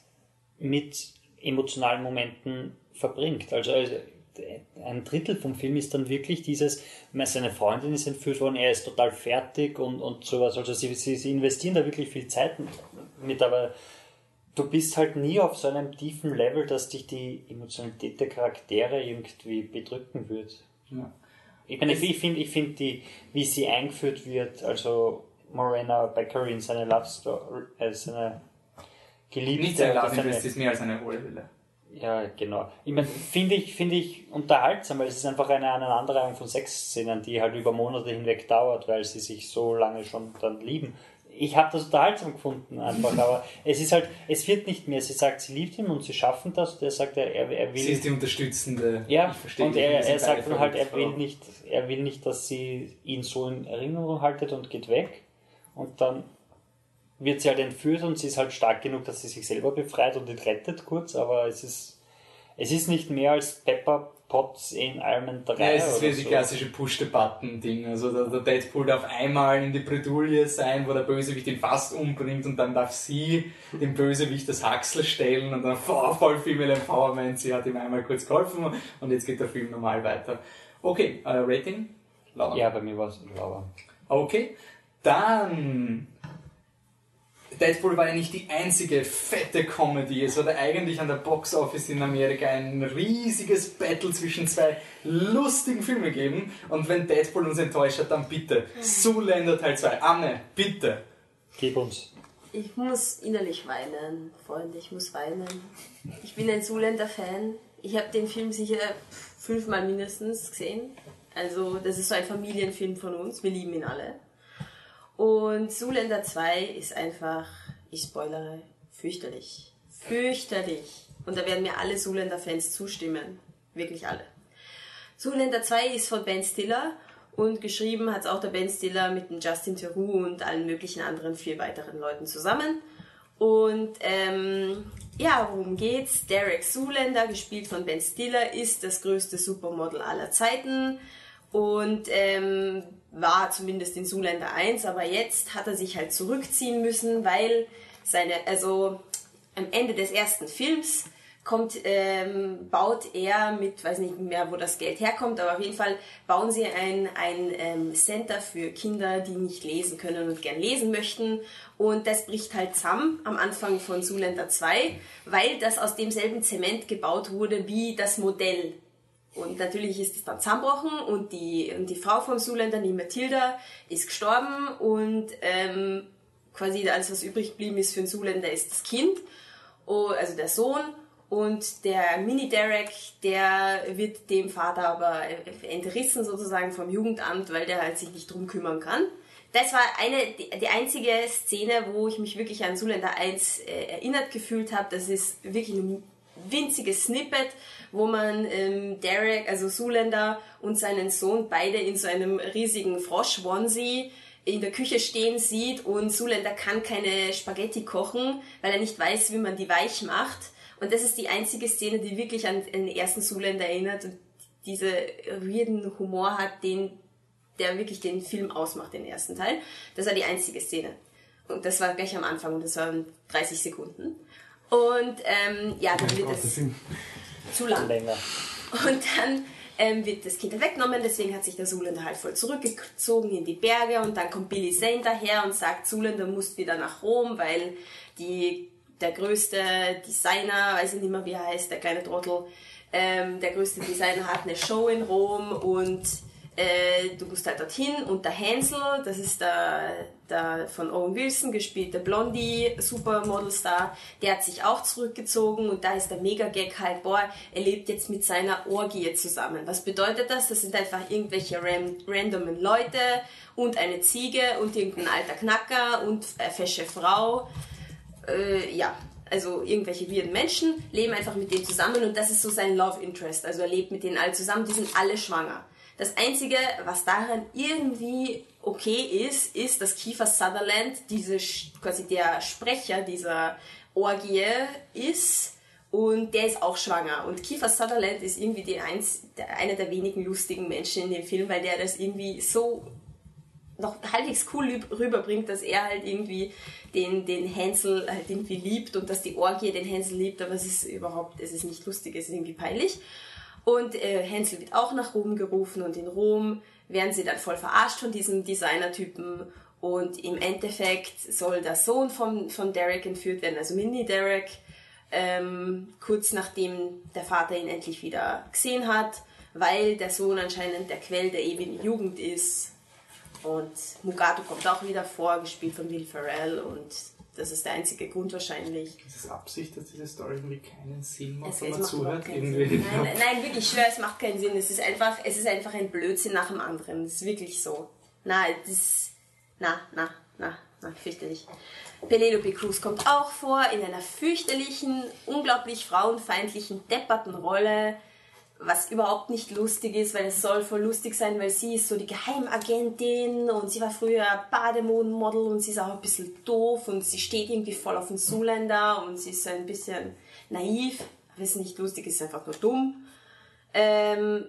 mit emotionalen Momenten verbringt. Also, also ein Drittel vom Film ist dann wirklich dieses, seine Freundin ist entführt worden, er ist total fertig und, und sowas. Also sie, sie, sie investieren da wirklich viel Zeit mit, aber du bist halt nie auf so einem tiefen Level, dass dich die Emotionalität der Charaktere irgendwie bedrücken wird. Ja. Ich meine, ich finde, ich find die, wie sie eingeführt wird, also Morena Baccarin seine Love Story, äh, seine Geliebte. Nicht sein oder Love seine- Interest ist mehr als eine Hohlwille. Ja, genau. Ich meine, finde ich, finde ich unterhaltsam, weil es ist einfach eine Aneinanderreihung von Sexszenen, die halt über Monate hinweg dauert, weil sie sich so lange schon dann lieben. Ich habe das unterhaltsam gefunden einfach, aber es ist halt, es wird nicht mehr. Sie sagt, sie liebt ihn und sie schaffen das. Der sagt, er, er, will. Sie ist die unterstützende. Ja, ich und er, er sagt dann halt, er will nicht, er will nicht, dass sie ihn so in Erinnerung haltet und geht weg. Und dann wird sie halt entführt und sie ist halt stark genug, dass sie sich selber befreit und ihn rettet kurz, aber es ist, es ist nicht mehr als Pepper Potts in Iron Man 3 Ja, es ist die so. klassische Push-the-Button-Ding. Also der, der Deadpool darf einmal in die Bredouille sein, wo der Bösewicht ihn fast umbringt und dann darf sie dem Bösewicht das Haxel stellen und dann oh, voll Female Empowerment. Sie hat ihm einmal kurz geholfen und jetzt geht der Film normal weiter. Okay, äh, Rating? Laura. Ja, bei mir war es Laura. Okay, dann. Deadpool war ja nicht die einzige fette Comedy. Es ja eigentlich an der Box Office in Amerika ein riesiges Battle zwischen zwei lustigen Filmen gegeben. Und wenn Deadpool uns enttäuscht hat, dann bitte. Zoolander Teil 2. Anne, bitte. Gib uns. Ich muss innerlich weinen, Freunde, ich muss weinen. Ich bin ein Zuländer-Fan. Ich habe den Film sicher fünfmal mindestens gesehen. Also, das ist so ein Familienfilm von uns. Wir lieben ihn alle. Und Zuländer 2 ist einfach, ich spoilere, fürchterlich. Fürchterlich. Und da werden mir alle Zuländer-Fans zustimmen. Wirklich alle. Zuländer 2 ist von Ben Stiller und geschrieben hat es auch der Ben Stiller mit dem Justin Theroux und allen möglichen anderen vier weiteren Leuten zusammen. Und ähm, ja, worum geht's? Derek Zuländer, gespielt von Ben Stiller, ist das größte Supermodel aller Zeiten und ähm, war zumindest in Zuländer 1, aber jetzt hat er sich halt zurückziehen müssen, weil seine, also am Ende des ersten Films kommt, ähm, baut er mit, weiß nicht mehr, wo das Geld herkommt, aber auf jeden Fall bauen sie ein, ein ähm, Center für Kinder, die nicht lesen können und gern lesen möchten. Und das bricht halt zusammen am Anfang von Zuländer 2, weil das aus demselben Zement gebaut wurde wie das Modell. Und natürlich ist es dann zusammengebrochen und die, und die Frau vom Zuländer, die Mathilda, ist gestorben und ähm, quasi alles, was übrig geblieben ist für den Zuländer, ist das Kind, oh, also der Sohn. Und der Mini-Derek, der wird dem Vater aber entrissen sozusagen vom Jugendamt, weil der halt sich nicht drum kümmern kann. Das war eine, die, einzige Szene, wo ich mich wirklich an Zuländer 1 äh, erinnert gefühlt habe. Das ist wirklich ein winziges Snippet, wo man ähm, Derek, also Zuländer und seinen Sohn beide in so einem riesigen Frosch-Onesie in der Küche stehen sieht und Zuländer kann keine Spaghetti kochen, weil er nicht weiß, wie man die weich macht. Und das ist die einzige Szene, die wirklich an den ersten Zuländer erinnert und diese weirden Humor hat, den, der wirklich den Film ausmacht, den ersten Teil. Das war die einzige Szene. Und das war gleich am Anfang und das waren 30 Sekunden. Und ähm, ja, dann wird Gott, der es zu lang. Länger. Und dann ähm, wird das Kind weggenommen, deswegen hat sich der Zuländer halt voll zurückgezogen in die Berge und dann kommt Billy Zane daher und sagt, Zuländer muss wieder nach Rom, weil die, der größte Designer, weiß ich nicht mehr wie er heißt, der kleine Trottel, ähm, der größte Designer hat eine Show in Rom und äh, du musst halt dorthin und der Hansel, das ist der, der von Owen Wilson gespielte Blondie Supermodelstar, der hat sich auch zurückgezogen und da ist der Mega-Gag halt, boah, er lebt jetzt mit seiner Orgie zusammen. Was bedeutet das? Das sind einfach irgendwelche ran randomen Leute und eine Ziege und irgendein alter Knacker und eine fesche Frau. Äh, ja, also irgendwelche weirden Menschen leben einfach mit denen zusammen und das ist so sein Love Interest. Also er lebt mit denen alle zusammen, die sind alle schwanger. Das Einzige, was daran irgendwie okay ist, ist, dass Kiefer Sutherland diese, quasi der Sprecher dieser Orgie ist und der ist auch schwanger. Und Kiefer Sutherland ist irgendwie die eins, einer der wenigen lustigen Menschen in dem Film, weil der das irgendwie so noch halbwegs cool rüberbringt, dass er halt irgendwie den, den Hänsel halt irgendwie liebt und dass die Orgie den Hänsel liebt, aber es ist überhaupt, es ist nicht lustig, es ist irgendwie peinlich. Und äh, Hänsel wird auch nach Rom gerufen und in Rom werden sie dann voll verarscht von diesem Designertypen. Und im Endeffekt soll der Sohn von, von Derek entführt werden, also Mini Derek, ähm, kurz nachdem der Vater ihn endlich wieder gesehen hat, weil der Sohn anscheinend der Quell der ewigen Jugend ist. Und Mugato kommt auch wieder vor, gespielt von Will Ferrell und das ist der einzige Grund wahrscheinlich. Ist es Absicht, dass diese Story irgendwie keinen Sinn macht, Es, wenn es man zuhört? Nein, nein, wirklich, ich schwöre, es macht keinen Sinn. Es ist einfach, es ist einfach ein Blödsinn nach dem anderen. Das ist wirklich so. Na, das, na, na, na, na, fürchterlich. Penelope Cruz kommt auch vor in einer fürchterlichen, unglaublich frauenfeindlichen, depperten Rolle, was überhaupt nicht lustig ist, weil es soll voll lustig sein, weil sie ist so die Geheimagentin und sie war früher Bademodenmodel und sie ist auch ein bisschen doof und sie steht irgendwie voll auf den Zuländer und sie ist so ein bisschen naiv, aber ist nicht lustig, ist einfach nur dumm. Ähm,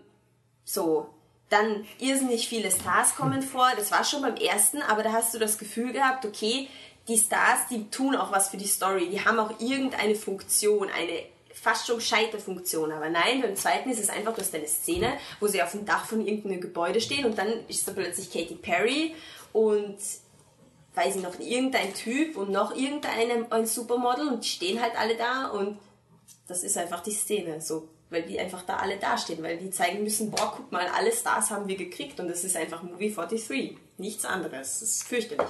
so, dann irrsinnig viele Stars kommen vor. Das war schon beim ersten, aber da hast du das Gefühl gehabt, okay, die Stars, die tun auch was für die Story. Die haben auch irgendeine Funktion, eine fast schon gescheite Funktion. Aber nein, beim zweiten ist es einfach, du hast eine Szene, wo sie auf dem Dach von irgendeinem Gebäude stehen und dann ist da plötzlich Katy Perry und weiß ich noch, irgendein Typ und noch irgendein ein Supermodel und die stehen halt alle da und das ist einfach die Szene, so, weil die einfach da alle dastehen, weil die zeigen müssen, boah, guck mal, alle Stars haben wir gekriegt und das ist einfach Movie 43, nichts anderes, das ist fürchterlich.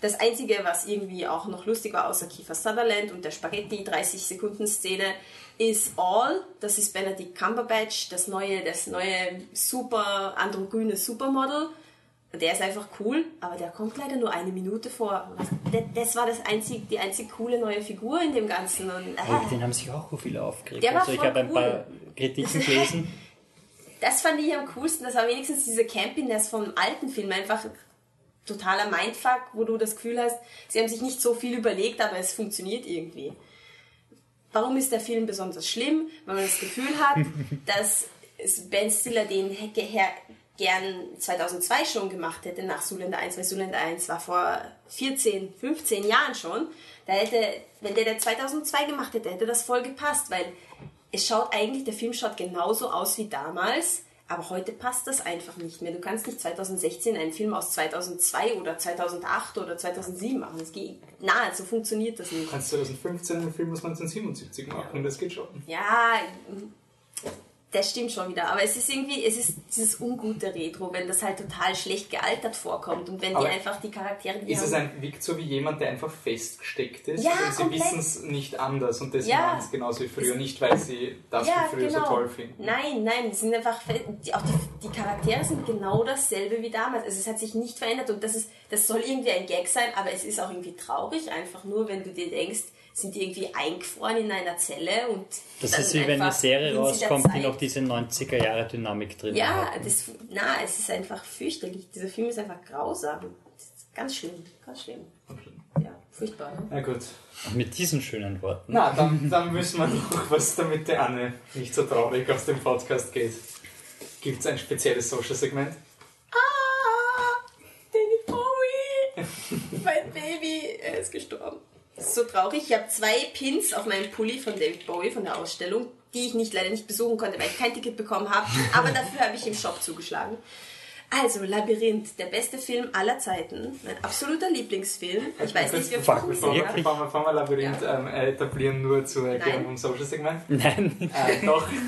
Das Einzige, was irgendwie auch noch lustig war, außer Kiefer Sutherland und der Spaghetti 30-Sekunden-Szene, ist All. Das ist Benedict Cumberbatch, das neue, das neue super androgyne Supermodel. Der ist einfach cool, aber der kommt leider nur eine Minute vor. Das war das einzig, die einzig coole neue Figur in dem Ganzen. Und, ah, den haben sich auch so viele aufgeregt. Der war also ich habe ein cool. paar Kritiken gelesen. das fand ich am coolsten. Das war wenigstens diese Campiness vom alten Film. Einfach totaler Mindfuck, wo du das Gefühl hast, sie haben sich nicht so viel überlegt, aber es funktioniert irgendwie. Warum ist der Film besonders schlimm? Weil man das Gefühl hat, dass Ben Stiller den hätte her- gern 2002 schon gemacht hätte, nach Zuländer 1, weil Zuländer 1 war vor 14, 15 Jahren schon. Da hätte, wenn der der 2002 gemacht hätte, hätte das voll gepasst, weil es schaut eigentlich, der Film schaut genauso aus wie damals, aber heute passt das einfach nicht mehr. Du kannst nicht 2016 einen Film aus 2002 oder 2008 oder 2007 machen. Das geht, na, so funktioniert das nicht. Kannst 2015 einen Film aus 1977 machen, das geht schon. Ja, das stimmt schon wieder. Aber es ist irgendwie, es ist dieses ungute Retro, wenn das halt total schlecht gealtert vorkommt und wenn Aber die einfach die Charaktere, die Ist es ein, wirkt so wie jemand, der einfach festgesteckt ist Ja, und sie wissen es nicht anders und deswegen Ja. machen es genauso wie früher, nicht weil sie das ja, wie früher genau. so toll finden. Nein, nein, es sind einfach, die, auch die, die Charaktere sind genau dasselbe wie damals. Also es hat sich nicht verändert und das ist, das soll irgendwie ein Gag sein, aber es ist auch irgendwie traurig, einfach nur, wenn du dir denkst, sind die irgendwie eingefroren in einer Zelle und Das dann ist wie wenn eine Serie rauskommt, die noch diese 90er Jahre Dynamik drin Ja, hat. das, na, es ist einfach fürchterlich. Dieser Film ist einfach grausam. Das ist ganz schlimm, ganz schlimm. Ja, furchtbar. Ne? Na gut. Und mit diesen schönen Worten. Na, dann, dann wissen wir noch, was damit der Anne nicht so traurig aus dem Podcast geht. Gibt es ein spezielles Social-Segment? Ah, David Bowie! mein Baby, er ist gestorben. Ist so traurig. Ich habe zwei Pins auf meinem Pulli von David Bowie von der Ausstellung, die ich nicht leider nicht besuchen konnte, weil ich kein Ticket bekommen habe. Aber dafür habe ich im Shop zugeschlagen. Also, Labyrinth, der beste Film aller Zeiten. Mein absoluter Lieblingsfilm. Ich weiß nicht, wie bevor, oft ich ihn wir, gesehen habe. bevor, wir, bevor wir Labyrinth Ja. ähm, etablieren, nur zur Erklärung vom Social-Segment. Nein. Äh, doch.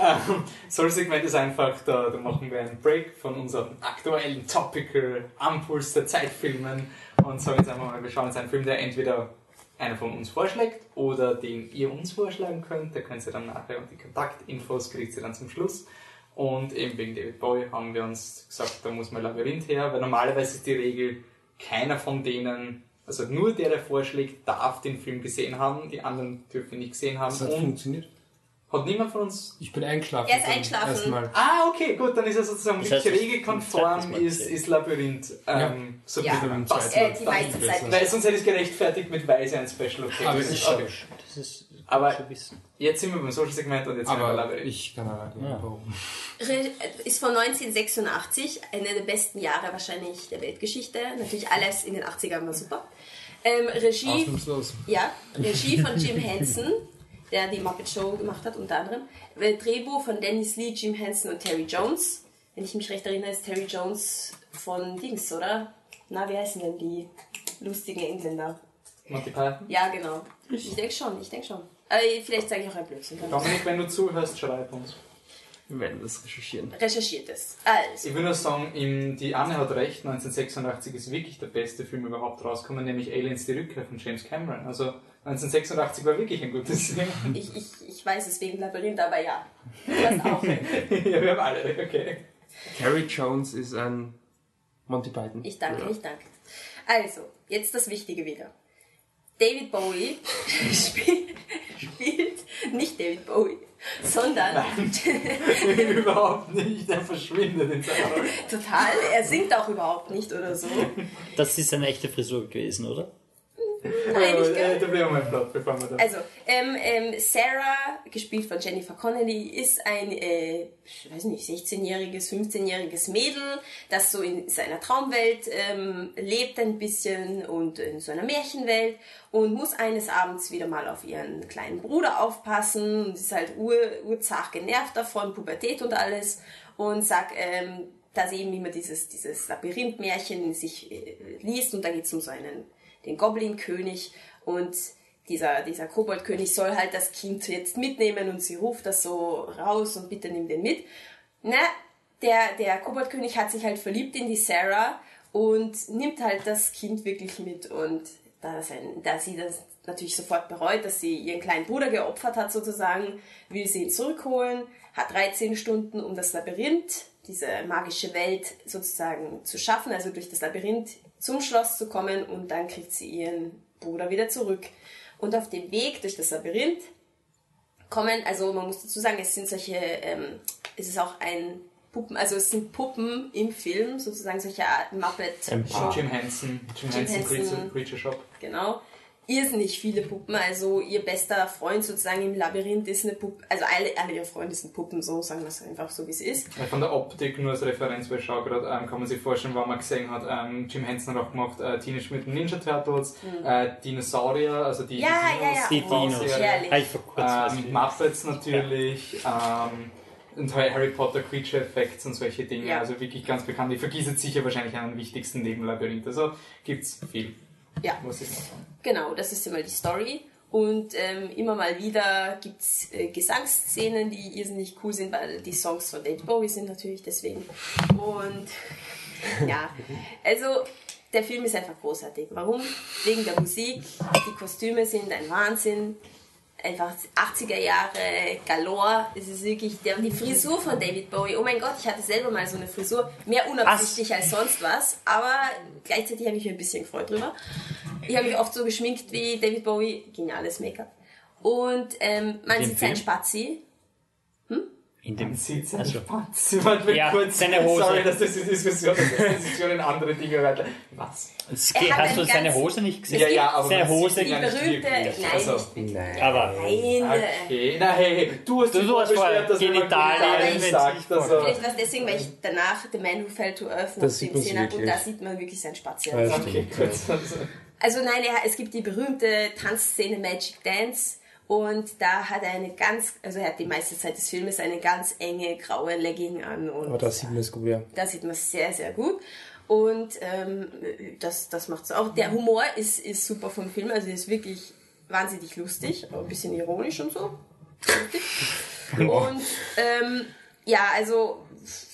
Ähm, Social-Segment ist einfach, da, da machen wir einen Break von unserem aktuellen Topical am Puls der Zeitfilmen und sagen jetzt einfach mal, wir schauen jetzt einen Film, der entweder einer von uns vorschlägt oder den ihr uns vorschlagen könnt. Da könnt ihr dann nachher und die Kontaktinfos kriegt ihr dann zum Schluss. Und eben wegen David Bowie haben wir uns gesagt, da muss man Labyrinth her, weil normalerweise ist die Regel, keiner von denen, also nur der, der vorschlägt, darf den Film gesehen haben, die anderen dürfen ihn nicht gesehen haben. Das hat Und funktioniert. Hat niemand von uns. Ich bin eingeschlafen. Er ist eingeschlafen. ersten Mal. Ah, okay, gut, dann ist er sozusagen Das heißt, regelkonform, ist, ist Labyrinth. Ähm, so Ja. wie Beim passt. zweiten Äh, die meiste Zeit Weil sonst hätte ich es gerechtfertigt mit Weise ein Special okay. Aber Das ist schon, okay. das ist Aber-. Jetzt sind wir beim Social Segment und jetzt sind wir bei Aber Labyrinth. ich kann Ja. warum. Re- ist von 1986, einer der besten Jahre wahrscheinlich der Weltgeschichte. Natürlich alles in den 80ern war super. Ähm, Regie, ja, Regie von Jim Henson, der die Muppet Show gemacht hat, unter anderem. Äh, Drehbuch von Dennis Lee, Jim Henson und Terry Jones. Wenn ich mich recht erinnere, ist Terry Jones von Dings, oder? Na, wie heißen denn die lustigen Engländer? Monty Python. Ja, genau. Ich denke schon, ich denke schon. Aber vielleicht sage ich auch ein Blödsinn. Dominik, wenn du zuhörst, schreib uns. Wir werden das recherchieren. Recherchiert es. Also, Ich will nur sagen, im, die Anne hat recht, 1986 ist wirklich der beste Film überhaupt rausgekommen, nämlich Aliens die Rückkehr von James Cameron. Also 1986 war wirklich ein gutes Jahr. ich, ich, ich weiß es wegen Labyrinth, aber ja. Auch. ja, wir haben alle, okay. Carrie Jones ist ein Monty Python. Ich danke, Ja. ich danke. Also, jetzt das Wichtige wieder. David Bowie spielt, spielt nicht David Bowie, sondern Überhaupt nicht, der verschwindet in seiner Rolle. total, er singt auch überhaupt nicht oder so. Das ist eine echte Frisur gewesen, oder? Nein, äh, ganz. da bleiben wir mal flott, bevor wir da. Also, ähm, ähm, Sarah, gespielt von Jennifer Connelly, ist ein, äh, ich weiß nicht, 16-jähriges, 15-jähriges Mädel, das so in seiner Traumwelt ähm, lebt ein bisschen und in so einer Märchenwelt und muss eines Abends wieder mal auf ihren kleinen Bruder aufpassen und ist halt ur, urzach genervt davon, Pubertät und alles und sagt, ähm, dass eben immer dieses, dieses Labyrinth-Märchen sich äh, liest und da geht es um so einen, den Goblin-König und dieser, dieser Koboldkönig soll halt das Kind jetzt mitnehmen und sie ruft das so raus und bitte nimm den mit. Na, der, der Koboldkönig hat sich halt verliebt in die Sarah und nimmt halt das Kind wirklich mit und da, sein, da sie das natürlich sofort bereut, dass sie ihren kleinen Bruder geopfert hat sozusagen, will sie ihn zurückholen, hat 13 Stunden, um das Labyrinth, diese magische Welt sozusagen zu schaffen, also durch das Labyrinth zum Schloss zu kommen und dann kriegt sie ihren Bruder wieder zurück. Und auf dem Weg durch das Labyrinth kommen, also man muss dazu sagen, es sind solche, ähm, es ist auch ein Puppen, also es sind Puppen im Film, sozusagen solche Art Muppet Ein Show. Jim Henson, Jim, Jim Henson, Henson. Creature, Creature Shop. Genau. Irrsinnig viele Puppen, also ihr bester Freund sozusagen im Labyrinth ist eine Puppe, also alle, alle ihre Freunde sind Puppen, so sagen wir es einfach so wie es ist. Ja, Von der Optik nur als Referenz, weil ich schaue gerade, ähm, kann man sich vorstellen, was man gesehen hat. Ähm, Jim Henson hat auch gemacht äh, Teenage Mutant Ninja Turtles, äh, Dinosaurier, also die Mhm. Ja, ja, ja. Die Dinos. herrlich. Habe ich vor kurzem was ähm. Muppets natürlich, ähm, und Harry Potter Creature Effects und solche Dinge. Ja. Also wirklich ganz bekannt. Ich vergieße jetzt sicher wahrscheinlich einen wichtigsten neben Labyrinth. Also gibt's viel, Ja. muss ich mal sagen. Genau, das ist immer die Story. Und ähm, immer mal wieder gibt's äh, Gesangsszenen, die irrsinnig cool sind, weil die Songs von David Bowie sind natürlich deswegen. Und ja, also der Film ist einfach großartig. Warum? Wegen der Musik. Die Kostüme sind ein Wahnsinn. Einfach 80er Jahre Galore. Es ist wirklich der, die Frisur von David Bowie. Oh mein Gott, ich hatte selber mal so eine Frisur. Mehr unabsichtlich als sonst was. Aber gleichzeitig habe ich mich ein bisschen gefreut drüber. Ich habe mich oft so geschminkt wie David Bowie. Geniales Make-up. Und ähm, man Den sieht seinen? Spazi. In dem seinen Also- mal Ja, kurz. seine Hose. Sorry, dass das die Diskussion, dass die Diskussion in andere Dinge weiter. Was? Es Er geht- hat Hast du seine Hose nicht gesehen? Ja, ja, aber seine Hose, Die berühmte. Nein, Also, Nein. aber Nein. Okay, na hey, hey, du hast Du- dich hast dass man Genitalien, sagt. Also, Vielleicht war es deswegen, weil ich danach The Man Who Fell to Earth noch Das gesehen habe und da sieht man wirklich seinen Spazi. Ja, Also, okay, gut. Also, also nein, er, es gibt die berühmte Tanzszene Magic Dance und da hat er eine ganz, also er hat die meiste Zeit des Filmes eine ganz enge graue Legging an und Aber da sieht man es gut, ja. da sieht man es sehr, sehr gut. Und ähm, das, das macht es auch. Der Humor ist, ist super vom Film, also er ist wirklich wahnsinnig lustig, aber ein bisschen ironisch und so. Und ähm, ja, also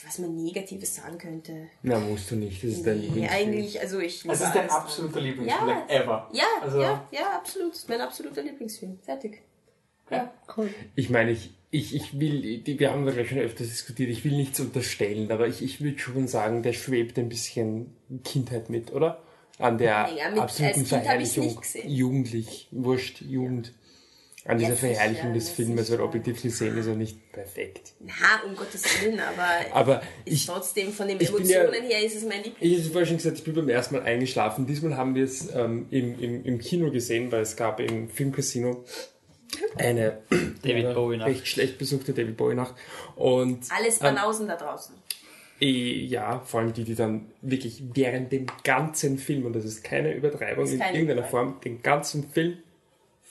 was man Negatives sagen könnte. Na, musst du nicht. Das ist dein Nee, Lieblingsfilm. eigentlich, also ich Das ist dein absoluter Lieblingsfilm Ja. ever. Ja, Also- ja, ja, absolut. Mein absoluter Lieblingsfilm. Fertig. Ja. Ich meine, ich, ich, ich will, die, wir haben ja gleich schon öfters diskutiert, ich will nichts unterstellen, aber ich, ich würde schon sagen, der schwebt ein bisschen Kindheit mit, oder? An der Ja, mit- absoluten Verherrlichung. nicht gesehen. Jugendlich, wurscht, Jugend. An dieser Ja, sicher, Verherrlichung des sicher. weil objektiv gesehen ist er nicht perfekt. Na, um Gottes Willen, aber, Aber ich, trotzdem von den ich bin ja- Emotionen her ist es mein Lieblings. Ich habe vorhin schon gesagt, ich bin beim ersten Mal eingeschlafen. Diesmal haben wir es ähm, im, im, im Kino gesehen, weil es gab im Filmcasino eine David Bowie-Nacht. recht schlecht besuchte David Bowie Nacht. Und Alles ähm, Banausen da draußen. eh, ja, vor allem die, die dann wirklich während dem ganzen Film, und das ist keine Übertreibung Ist in keine irgendeiner Übertreibung. Form, den ganzen Film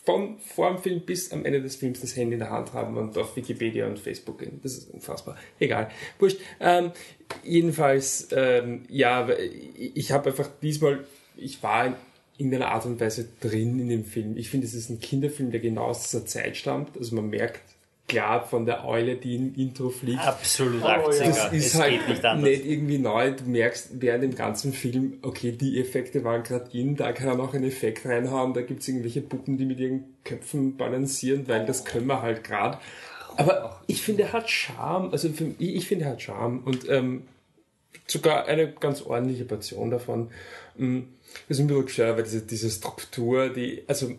von vor dem Film bis am Ende des Films das Handy in der Hand haben und auf Wikipedia und Facebook gehen. Das ist unfassbar. Egal. Wurscht. Ähm, jedenfalls, ähm, ja, ich habe einfach diesmal, ich war in irgendeiner Art und Weise drin in dem Film. Ich finde, es ist ein Kinderfilm, der genau aus dieser Zeit stammt. Also man merkt klar von der Eule, die im Intro fliegt. Absolut Oh, ja. 80er. Das ist es halt geht nicht anders. nicht irgendwie neu. Du merkst während dem ganzen Film, okay, die Effekte waren gerade in, da kann er noch einen Effekt reinhauen, da gibt's irgendwelche Puppen, die mit ihren Köpfen balancieren, weil das können wir halt gerade. Aber ich finde, er hat Charme, also für, ich, ich finde, er hat Charme und ähm, sogar eine ganz ordentliche Portion davon. Mm, Das ist ein bisschen gestört, weil diese, diese Struktur, die, also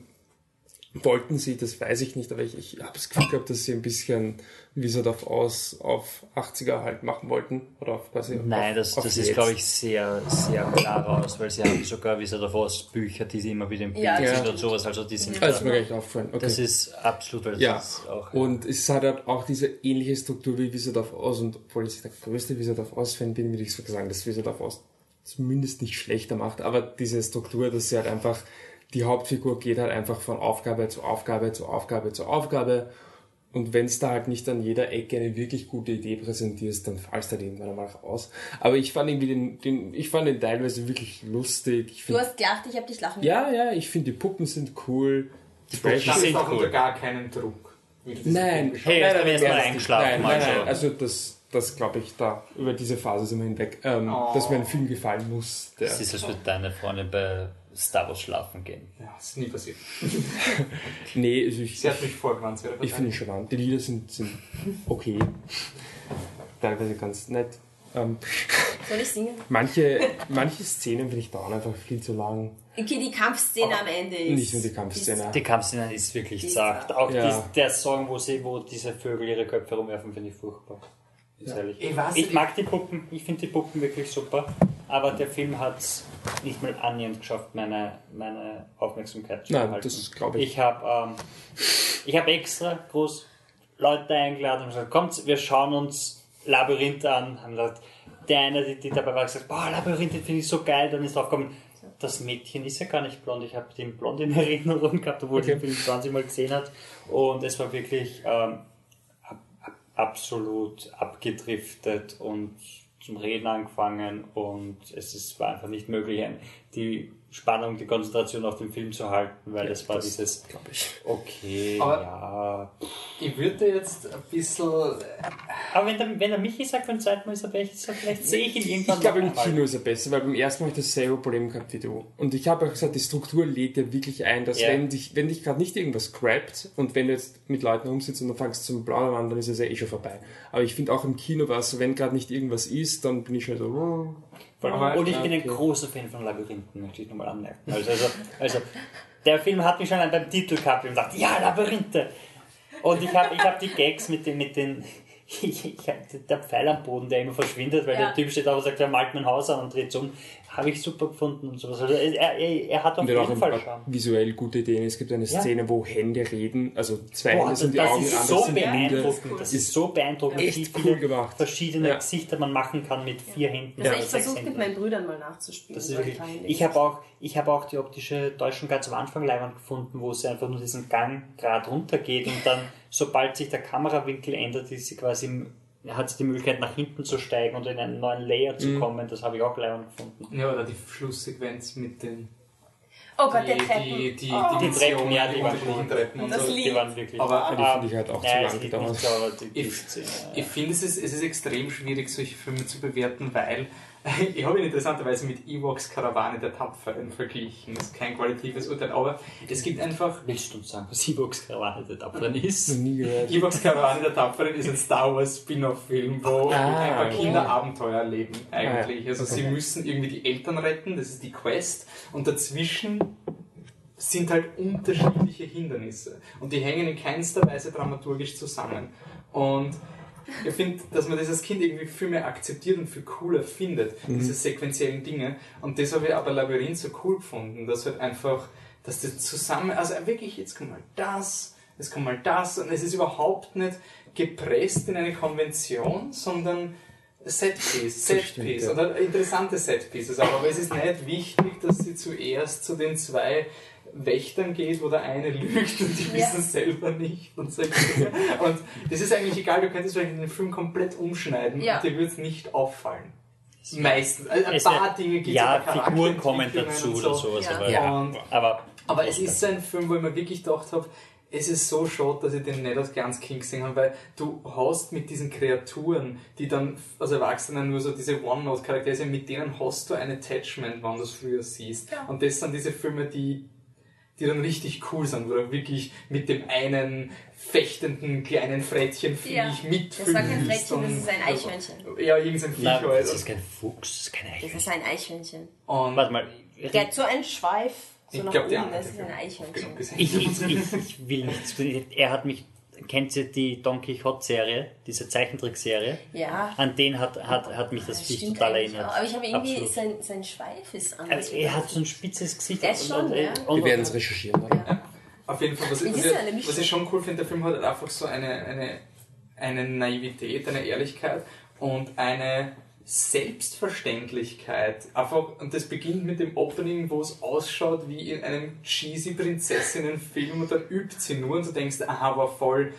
wollten sie, das weiß ich nicht, aber ich, ich habe das Gefühl gehabt, dass sie ein bisschen wie sie auf aus auf 80er halt machen wollten oder auf quasi Nein, auf, das, auf das ist, glaube ich, sehr, sehr klar raus, weil sie haben sogar, wie sie davor aus Bücher, die sie immer wieder im Bild Ja, sind ja. und sowas, also die sind das ist mir gar nicht aufgefallen. Okay. Das ist absolut, weil das ja, ist auch. und es hat halt auch diese ähnliche Struktur wie Wizard of Oz und obwohl ich der größte Wizard of Oz-Fan bin, würde ich sogar sagen, dass Wizard of Oz zumindest nicht schlechter macht, aber diese Struktur, dass sie halt einfach, die Hauptfigur geht halt einfach von Aufgabe zu Aufgabe zu Aufgabe zu Aufgabe und wenn es da halt nicht an jeder Ecke eine wirklich gute Idee präsentierst, dann fallst du halt irgendwann einmal aus. Aber ich fand irgendwie den, den ich fand den teilweise wirklich lustig. Ich Du find, hast gelacht, ich habe dich lachen ja, ja, ich finde die Puppen sind cool. Die Puppen sind auch cool. unter gar keinen Druck. Nein, Hey, nein, wir erst mal nein, eingeschlafen, Nein, nein, also. nein, also das, das glaube ich da, über diese Phase sind wir hinweg, ähm, Oh. dass mir ein Film gefallen muss. Der, Das ist, als würde deine Freundin bei Star Wars schlafen gehen. Ja, das ist nie passiert. nee, also ich, Sie hat mich vorgewarnt. sie hat ich finde ihn charmant. Die Lieder sind, sind okay. Teilweise ganz nett. Ähm, Soll ich singen? manche, manche Szenen finde ich dauern einfach viel zu lang. Okay, die Kampfszene am Ende ist. Nicht nur die Kampfszene. Die Kampfszene ist wirklich zart. Auch Ja. dies, der Song, wo, sie, wo diese Vögel ihre Köpfe rumwerfen, finde ich furchtbar. Ist ehrlich. Ich weiß ich mag die Puppen, ich finde die Puppen wirklich super, aber der Film hat es nicht mal annähernd geschafft, meine, meine Aufmerksamkeit zu Nein, erhalten. das glaube ich. Ich habe ähm, ich hab extra groß Leute eingeladen und gesagt, kommt, wir schauen uns Labyrinth an. Haben gesagt, der eine, die, die dabei war, gesagt, boah, Labyrinth finde ich so geil. Dann ist draufgekommen, das Mädchen ist ja gar nicht blond. Ich habe den blond in Erinnerung gehabt, obwohl Okay. ich den Film 20 Mal gesehen hat. Und es war wirklich ähm, absolut abgedriftet und zum Reden angefangen und es ist, war einfach nicht möglich, die Spannung, die Konzentration auf den Film zu halten, weil es war das dieses, glaube ich. okay, Aber- ja. Ich würde jetzt ein bisschen. Aber wenn der, wenn der Michi sagt, beim zweiten Mal ist er besser, vielleicht sehe ich ihn irgendwann Ich glaube, im. Kino ist er besser, weil beim ersten Mal habe ich dasselbe Problem gehabt wie du. Und ich habe auch gesagt, die Struktur lädt ja wirklich ein, dass Ja. wenn dich, wenn dich gerade nicht irgendwas grabbt und wenn du jetzt mit Leuten rumsitzt und dann fängst zum Plaudern an, dann ist es ja eh schon vorbei. Aber ich finde auch im Kino war es so, wenn gerade nicht irgendwas ist, dann bin ich schon so, Aber- und ich bin ein okay. großer Fan von Labyrinthen, möchte ich nochmal anmerken. Also, also, also, der Film hat mich schon beim Titel gehabt und gesagt, ja, Labyrinthe. Und ich habe ich hab die Gags mit den, mit den ich, ich, der Pfeil am Boden, der immer verschwindet, weil Ja. der Typ steht da und sagt, er malt mein Haus an und dreht um, habe ich super gefunden und sowas. Also er, er, er hat auf auch jeden ein Fall paar Charme. visuell gute Ideen. Es gibt eine Ja. Szene, wo Hände reden, also zwei Boah, Hände das, sind die das Augen, ist andere so beeindruckend. Das ist so beeindruckend, Echt wie cool viele gemacht. verschiedene Ja. Gesichter man machen kann mit vier Händen. Das oder habe ich versucht Händen. mit meinen Brüdern mal nachzuspielen. Das ist wirklich, ich habe auch, ich habe auch die optische Täuschung ganz am Anfang leibend gefunden, wo sie einfach nur diesen Gang gerade runtergeht und dann, sobald sich der Kamerawinkel ändert, ist sie quasi, im- hat die Möglichkeit nach hinten zu steigen und in einen neuen Layer zu Mhm. kommen. Das habe ich auch leibend gefunden. Ja, oder die Schlusssequenz mit den. Oh Gott, die, der Treppen. die, die, Oh. die, Die Treppen, ja, die waren cool. Treppen und Das so. Die waren wirklich. Aber- Ja, die Ah, finde ich halt auch zu ja, lang es geht gedauert. Ich- Szene, Ich finde, es ist, es ist extrem schwierig, solche Filme zu bewerten, weil ich habe ihn interessanterweise mit Ewoks Karawane der Tapferen verglichen. Das ist kein qualitatives Urteil, aber es gibt einfach. Willst du uns sagen, was Ewoks Karawane der Tapferen ist? Nie gehört. Ewoks Karawane der Tapferen ist ein Star Wars Spin-off-Film, wo Ah, ein paar okay. Kinder Abenteuer erleben, eigentlich. Ah, ja. Also sie Okay. müssen irgendwie die Eltern retten, das ist die Quest, und dazwischen sind halt unterschiedliche Hindernisse. Und die hängen in keinster Weise dramaturgisch zusammen. Und ich finde, dass man das als Kind irgendwie viel mehr akzeptiert und viel cooler findet, diese sequenziellen Dinge. Und das habe ich aber Labyrinth so cool gefunden, dass halt einfach, dass das zusammen, also wirklich, jetzt kommt mal das, jetzt kommt mal das, und es ist überhaupt nicht gepresst in eine Konvention, sondern Setpiece, Setpiece, ja. oder interessante Setpieces, aber es ist nicht wichtig, dass sie zuerst zu den zwei Wächtern geht, wo der eine lügt und die Ja. wissen selber nicht und so. Und das ist eigentlich egal, du könntest vielleicht den Film komplett umschneiden Ja. und dir wird es nicht auffallen. Meistens. Also ein Es paar Dinge gibt Ja, Figuren kommen dazu und oder so. sowas, Ja. aber, Ja. Aber aber es ist so ein Film, wo ich mir wirklich gedacht habe, es ist so schade, dass ich den nicht als ganz King gesehen habe, weil du hast mit diesen Kreaturen, die dann als Erwachsene nur so diese One-Note-Charaktere sind, mit denen hast du ein Attachment, wenn du es früher siehst. Ja. Und das sind diese Filme, die, die dann richtig cool sind, wo du wirklich mit dem einen fechtenden kleinen Frettchenviech Ja. mitfühlst. Das war kein Frettchen, das ist ein Eichhörnchen. Ja, irgendein Viech Nein, das ist kein Fuchs, das ist kein Das Eichhörnchen. ist ein Eichhörnchen. Und Warte mal. Der hat so einen Schweif, so ich nach glaube, das ist ein Eichhörnchen. Ich, ich, ich, ich will nichts. Er hat mich. Kennt ihr die Don Quixote-Serie, diese Zeichentrickserie? Ja. An den hat, hat, hat mich das Das Viech stimmt total erinnert. auch. Aber ich habe irgendwie, Absolut. sein, sein Schweif ist anders. Also, er hat so ein spitzes Gesicht. Ist schon, und, ja. und, Wir werden es recherchieren. Oder? Auf jeden Fall, was, ich- Das was, ja ich, was ich schon cool finde, der Film hat einfach so eine, eine, eine Naivität, eine Ehrlichkeit und eine Selbstverständlichkeit. Einfach, und das beginnt mit dem Opening, wo es ausschaut wie in einem cheesy Prinzessinnenfilm und dann übt sie nur und du denkst, aha, war voll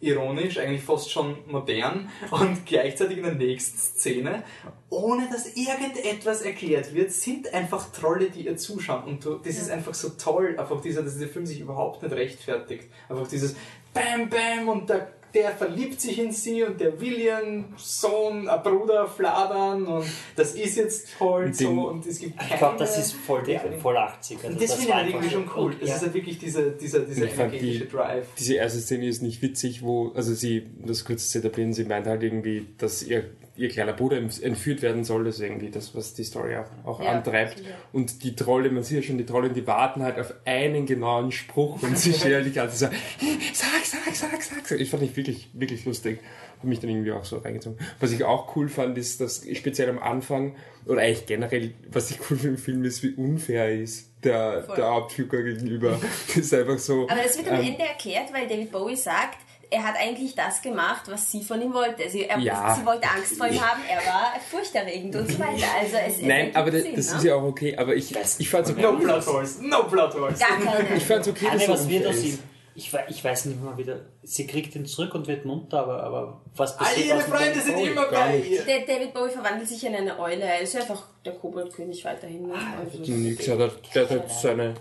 ironisch, eigentlich fast schon modern und gleichzeitig in der nächsten Szene, ohne dass irgendetwas erklärt wird, sind einfach Trolle, die ihr zuschauen und du, das ist einfach so toll, einfach dieser, dass dieser Film sich überhaupt nicht rechtfertigt. Einfach dieses Bam Bam und der, der verliebt sich in sie und der will ihren Sohn, ein Bruder fladern und das ist jetzt Und so und es gibt ich glaube, das keine- ist voll, die, voll 80. Also und das, finde ich halt irgendwie schon cool. und- ja. ist halt wirklich dieser, dieser, dieser energetische die- Drive. Diese erste Szene ist nicht witzig, wo, also sie, das kurze zu etablieren, sie meint halt irgendwie, dass ihr, ihr kleiner Bruder entführt werden soll, das ist irgendwie das, was die Story auch, auch Ja, antreibt. sicher. Und die Trolle, man sieht ja schon, die Trolle, die warten halt auf einen genauen Spruch und sie stehen halt die ganze Zeit so, sag, sag, sag, sag, sag. Ich fand ich wirklich, wirklich lustig. Hab mich dann irgendwie auch so reingezogen. Was ich auch cool fand, ist, dass speziell am Anfang, oder eigentlich generell, was ich cool finde im Film ist, wie unfair er ist, der, Voll. der Hauptfigur gegenüber. Das ist einfach so. Aber das wird am ähm, Ende erklärt, weil David Bowie sagt, er hat eigentlich das gemacht, was sie von ihm wollte. Also er, Ja. Sie wollte Angst vor ihm haben, er war furchterregend und so weiter. Also es, Nein, aber das, Sinn, das ne? ist ja auch okay. Aber ich, ich fand so No. Plot Holes, no Plot Holes. Gar keine. Ich fand's okay, Anne, was so wird aus ihm? Ich, ich weiß nicht mal wieder. Sie kriegt ihn zurück und wird munter, aber, aber was All passiert ihre aus dem Freunde sind Bowie? immer gar bei ihr. Der David Bowie verwandelt sich in eine Eule. Er ist einfach der Koboldkönig weiterhin. Ne? Ah, Also, Nix, der hat, der hat seine.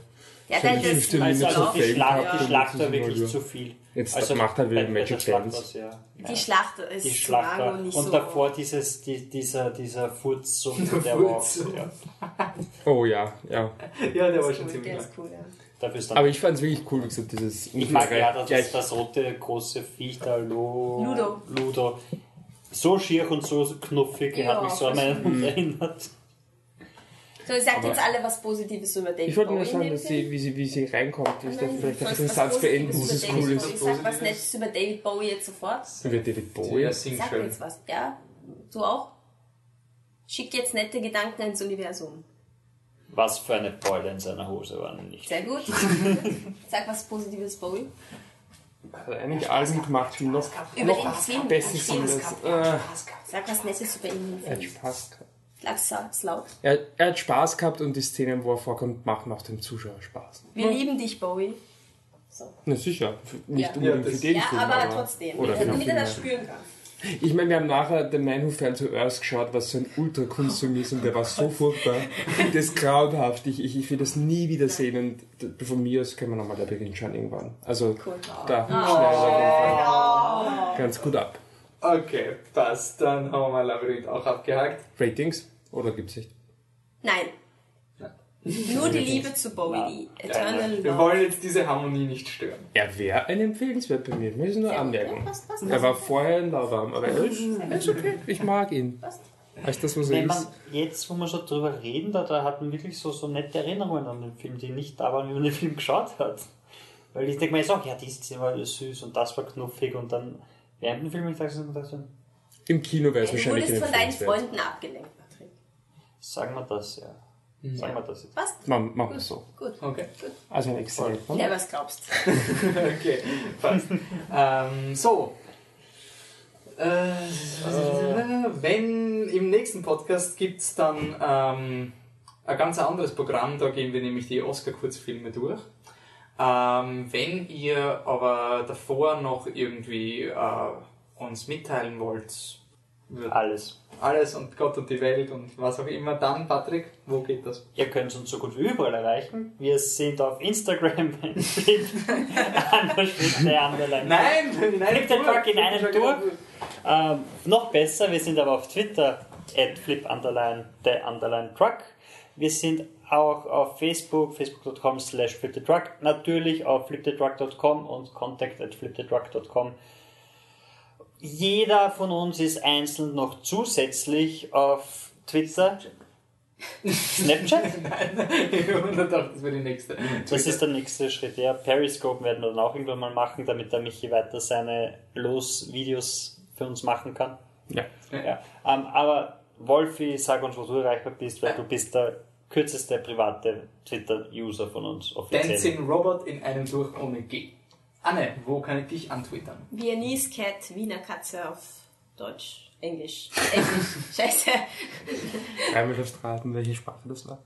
Ja, fünfte das, Also, Minute also zu die Schlacht, gehabt die Schlacht das war ist wirklich zu viel. Jetzt also, macht halt wieder Magic Schlacht ja. die Schlacht ist Die zu Schlacht lang war. und nicht Und so. davor dieses, die, dieser, dieser Furz, so, Der der war auch, ja, Oh ja, ja. Ja, der war cool, schon ziemlich der lang. ist cool, ja. ist Aber ich fand's wirklich cool, wie gesagt, dieses Ich mag ja das, gleich- das rote große Viech da, Lu- Ludo. Ludo. So schier und so knuffig, er Ja, hat mich so an meinen Hund erinnert. So, ihr sagt Aber- jetzt alle was Positives über David Ich wollte nur sagen, dass sie, wie sie, wie sie reinkommt, ist Nein, vielleicht einfach den Satz beenden, dass es cool ist. Bowie. Sag was Positives. Nettes über David Bowie jetzt sofort. Über David Bowie. Ja, singt Sag schön. jetzt was. Ja, du auch? Schick jetzt nette Gedanken ins Universum. Was für eine Beule in seiner Hose war nicht. Sehr gut. Sag was Positives, Bowie. Hat einige Alben gemacht, die noch, Über noch den Film. besser sind als. Äh, Sag was Nettes über ihn. Spaß gehabt. Sag's laut. Er, er hat Spaß gehabt und die Szenen, wo er vorkommt, machen auch dem Zuschauer Spaß. Wir lieben dich, Bowie. So. Na sicher, nicht Ja. unbedingt Ja, für das- den Ja, Film, aber trotzdem. Oder für damit den er das spüren kann. Ich meine, wir haben nachher The Man Who Fell to Earth geschaut, was so ein Ultra-Kunstfilm ist und der war so furchtbar. Das ist grauenhaft. Ich, ich, ich will das nie wiedersehen und d- von mir aus können wir nochmal der Beginn schauen irgendwann. Also Cool. da auf jeden Fall ganz gut ab. Okay, passt. Dann haben wir mal Labyrinth auch abgehakt. Ratings? Oder gibt's nicht? Nein. Nur die Liebe zu Bowie, die Eternal Wir Love. wollen jetzt diese Harmonie nicht stören. Er wäre ein empfehlenswert bei mir. Ich muss nur. Ja, passt, passt, Er passt. war vorher in Lauwarm, aber er ist, er ist okay. Ich mag ihn. Passt. Das, was er Wenn man ist. jetzt, wo wir so drüber reden, da, da hat man wirklich so, so nette Erinnerungen an den Film, die nicht da waren, wie man den Film geschaut hat. Weil ich denke mir jetzt auch, ja, die Szene war süß und das war knuffig und dann während dem Film ich dachte, ich dachte, Im Kino wäre es Du wahrscheinlich wurdest ein von deinen. Freunden abgelenkt. Sagen wir das, ja. Sagen wir das jetzt. Passt? Machen machen wir es so. Gut. Okay. Gut. Also ein extra. Ja, was glaubst okay, passt. ähm, so. Äh, wenn im nächsten Podcast gibt es dann ähm, ein ganz anderes Programm, da gehen wir nämlich die Oscar-Kurzfilme durch. Ähm, wenn ihr aber davor noch irgendwie äh, uns mitteilen wollt, wird. Alles. Alles und Gott und die Welt und was auch immer. Dann, Patrick, wo geht das? Ihr könnt uns so gut wie überall erreichen. Wir sind auf Instagram. Nein, nein, Flip the Truck in einem durch. Ähm, noch besser, wir sind aber auf Twitter at flip underline the underline truck. Wir sind auch auf Facebook, facebook.com slash flipthetruck, natürlich auf flipthetruck.com und contact at flipthetruck.com. Jeder von uns ist einzeln noch zusätzlich auf Twitter. Snapchat? Nein, ich wundere doch, das wäre die nächste. Das ist der nächste Schritt. Ja, Periscope werden wir dann auch irgendwann mal machen, damit der Michi weiter seine Los-Videos für uns machen kann. Ja. Ja. Ähm, aber Wolfi, sag uns, wo du erreichbar bist, weil du bist der kürzeste private Twitter-User von uns offiziell. Dancing Robot in einem durch ohne G. Anne, wo kann ich dich antwittern? Viennese Cat, Wiener Katze auf Deutsch, Englisch. Englisch, scheiße. Einmal aufs Raten, welche Sprache das war.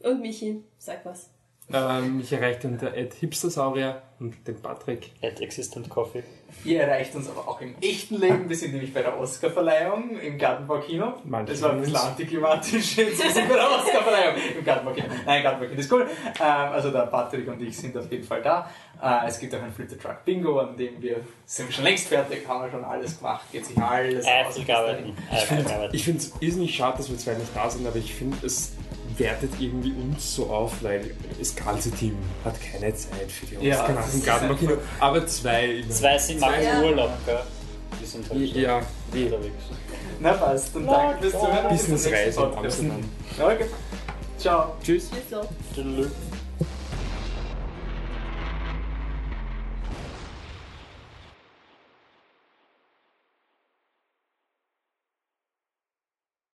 Und Michi, sag was. Ähm, mich erreicht unter hipstersaurier und den Patrick. At Existent Coffee. Ihr erreicht uns aber auch im echten Leben. Wir sind nämlich bei der Oscarverleihung im Gartenbaukino. Manche Das war ein bisschen antiklimatisch. Jetzt wir sind bei der Oscarverleihung im Gartenbaukino. Nein, Gartenbaukino ist cool. Ähm, also der Patrick und ich sind auf jeden Fall da. Äh, es gibt auch ein Flip the Truck Bingo, an dem wir sind schon längst fertig, haben wir schon alles gemacht, geht sich alles aus. Eifrig arbeiten. Arbeiten. Ich finde es irrsinnig schade, dass wir zwei nicht da sind, aber ich finde, es wertet irgendwie uns so auf, weil das ganze Team hat keine Zeit für die Ja, dem ist Gartenbaukino. Aber zwei. Zwei sind machen Ja. Urlaub, gell? Die sind halt schon Ja, die unterwegs. Na passt, dann danke fürs Zuhören. Bis zum nächsten Businessreise in. Amsterdam. Okay. Ciao. Tschüss. Tschüss. Tschüss.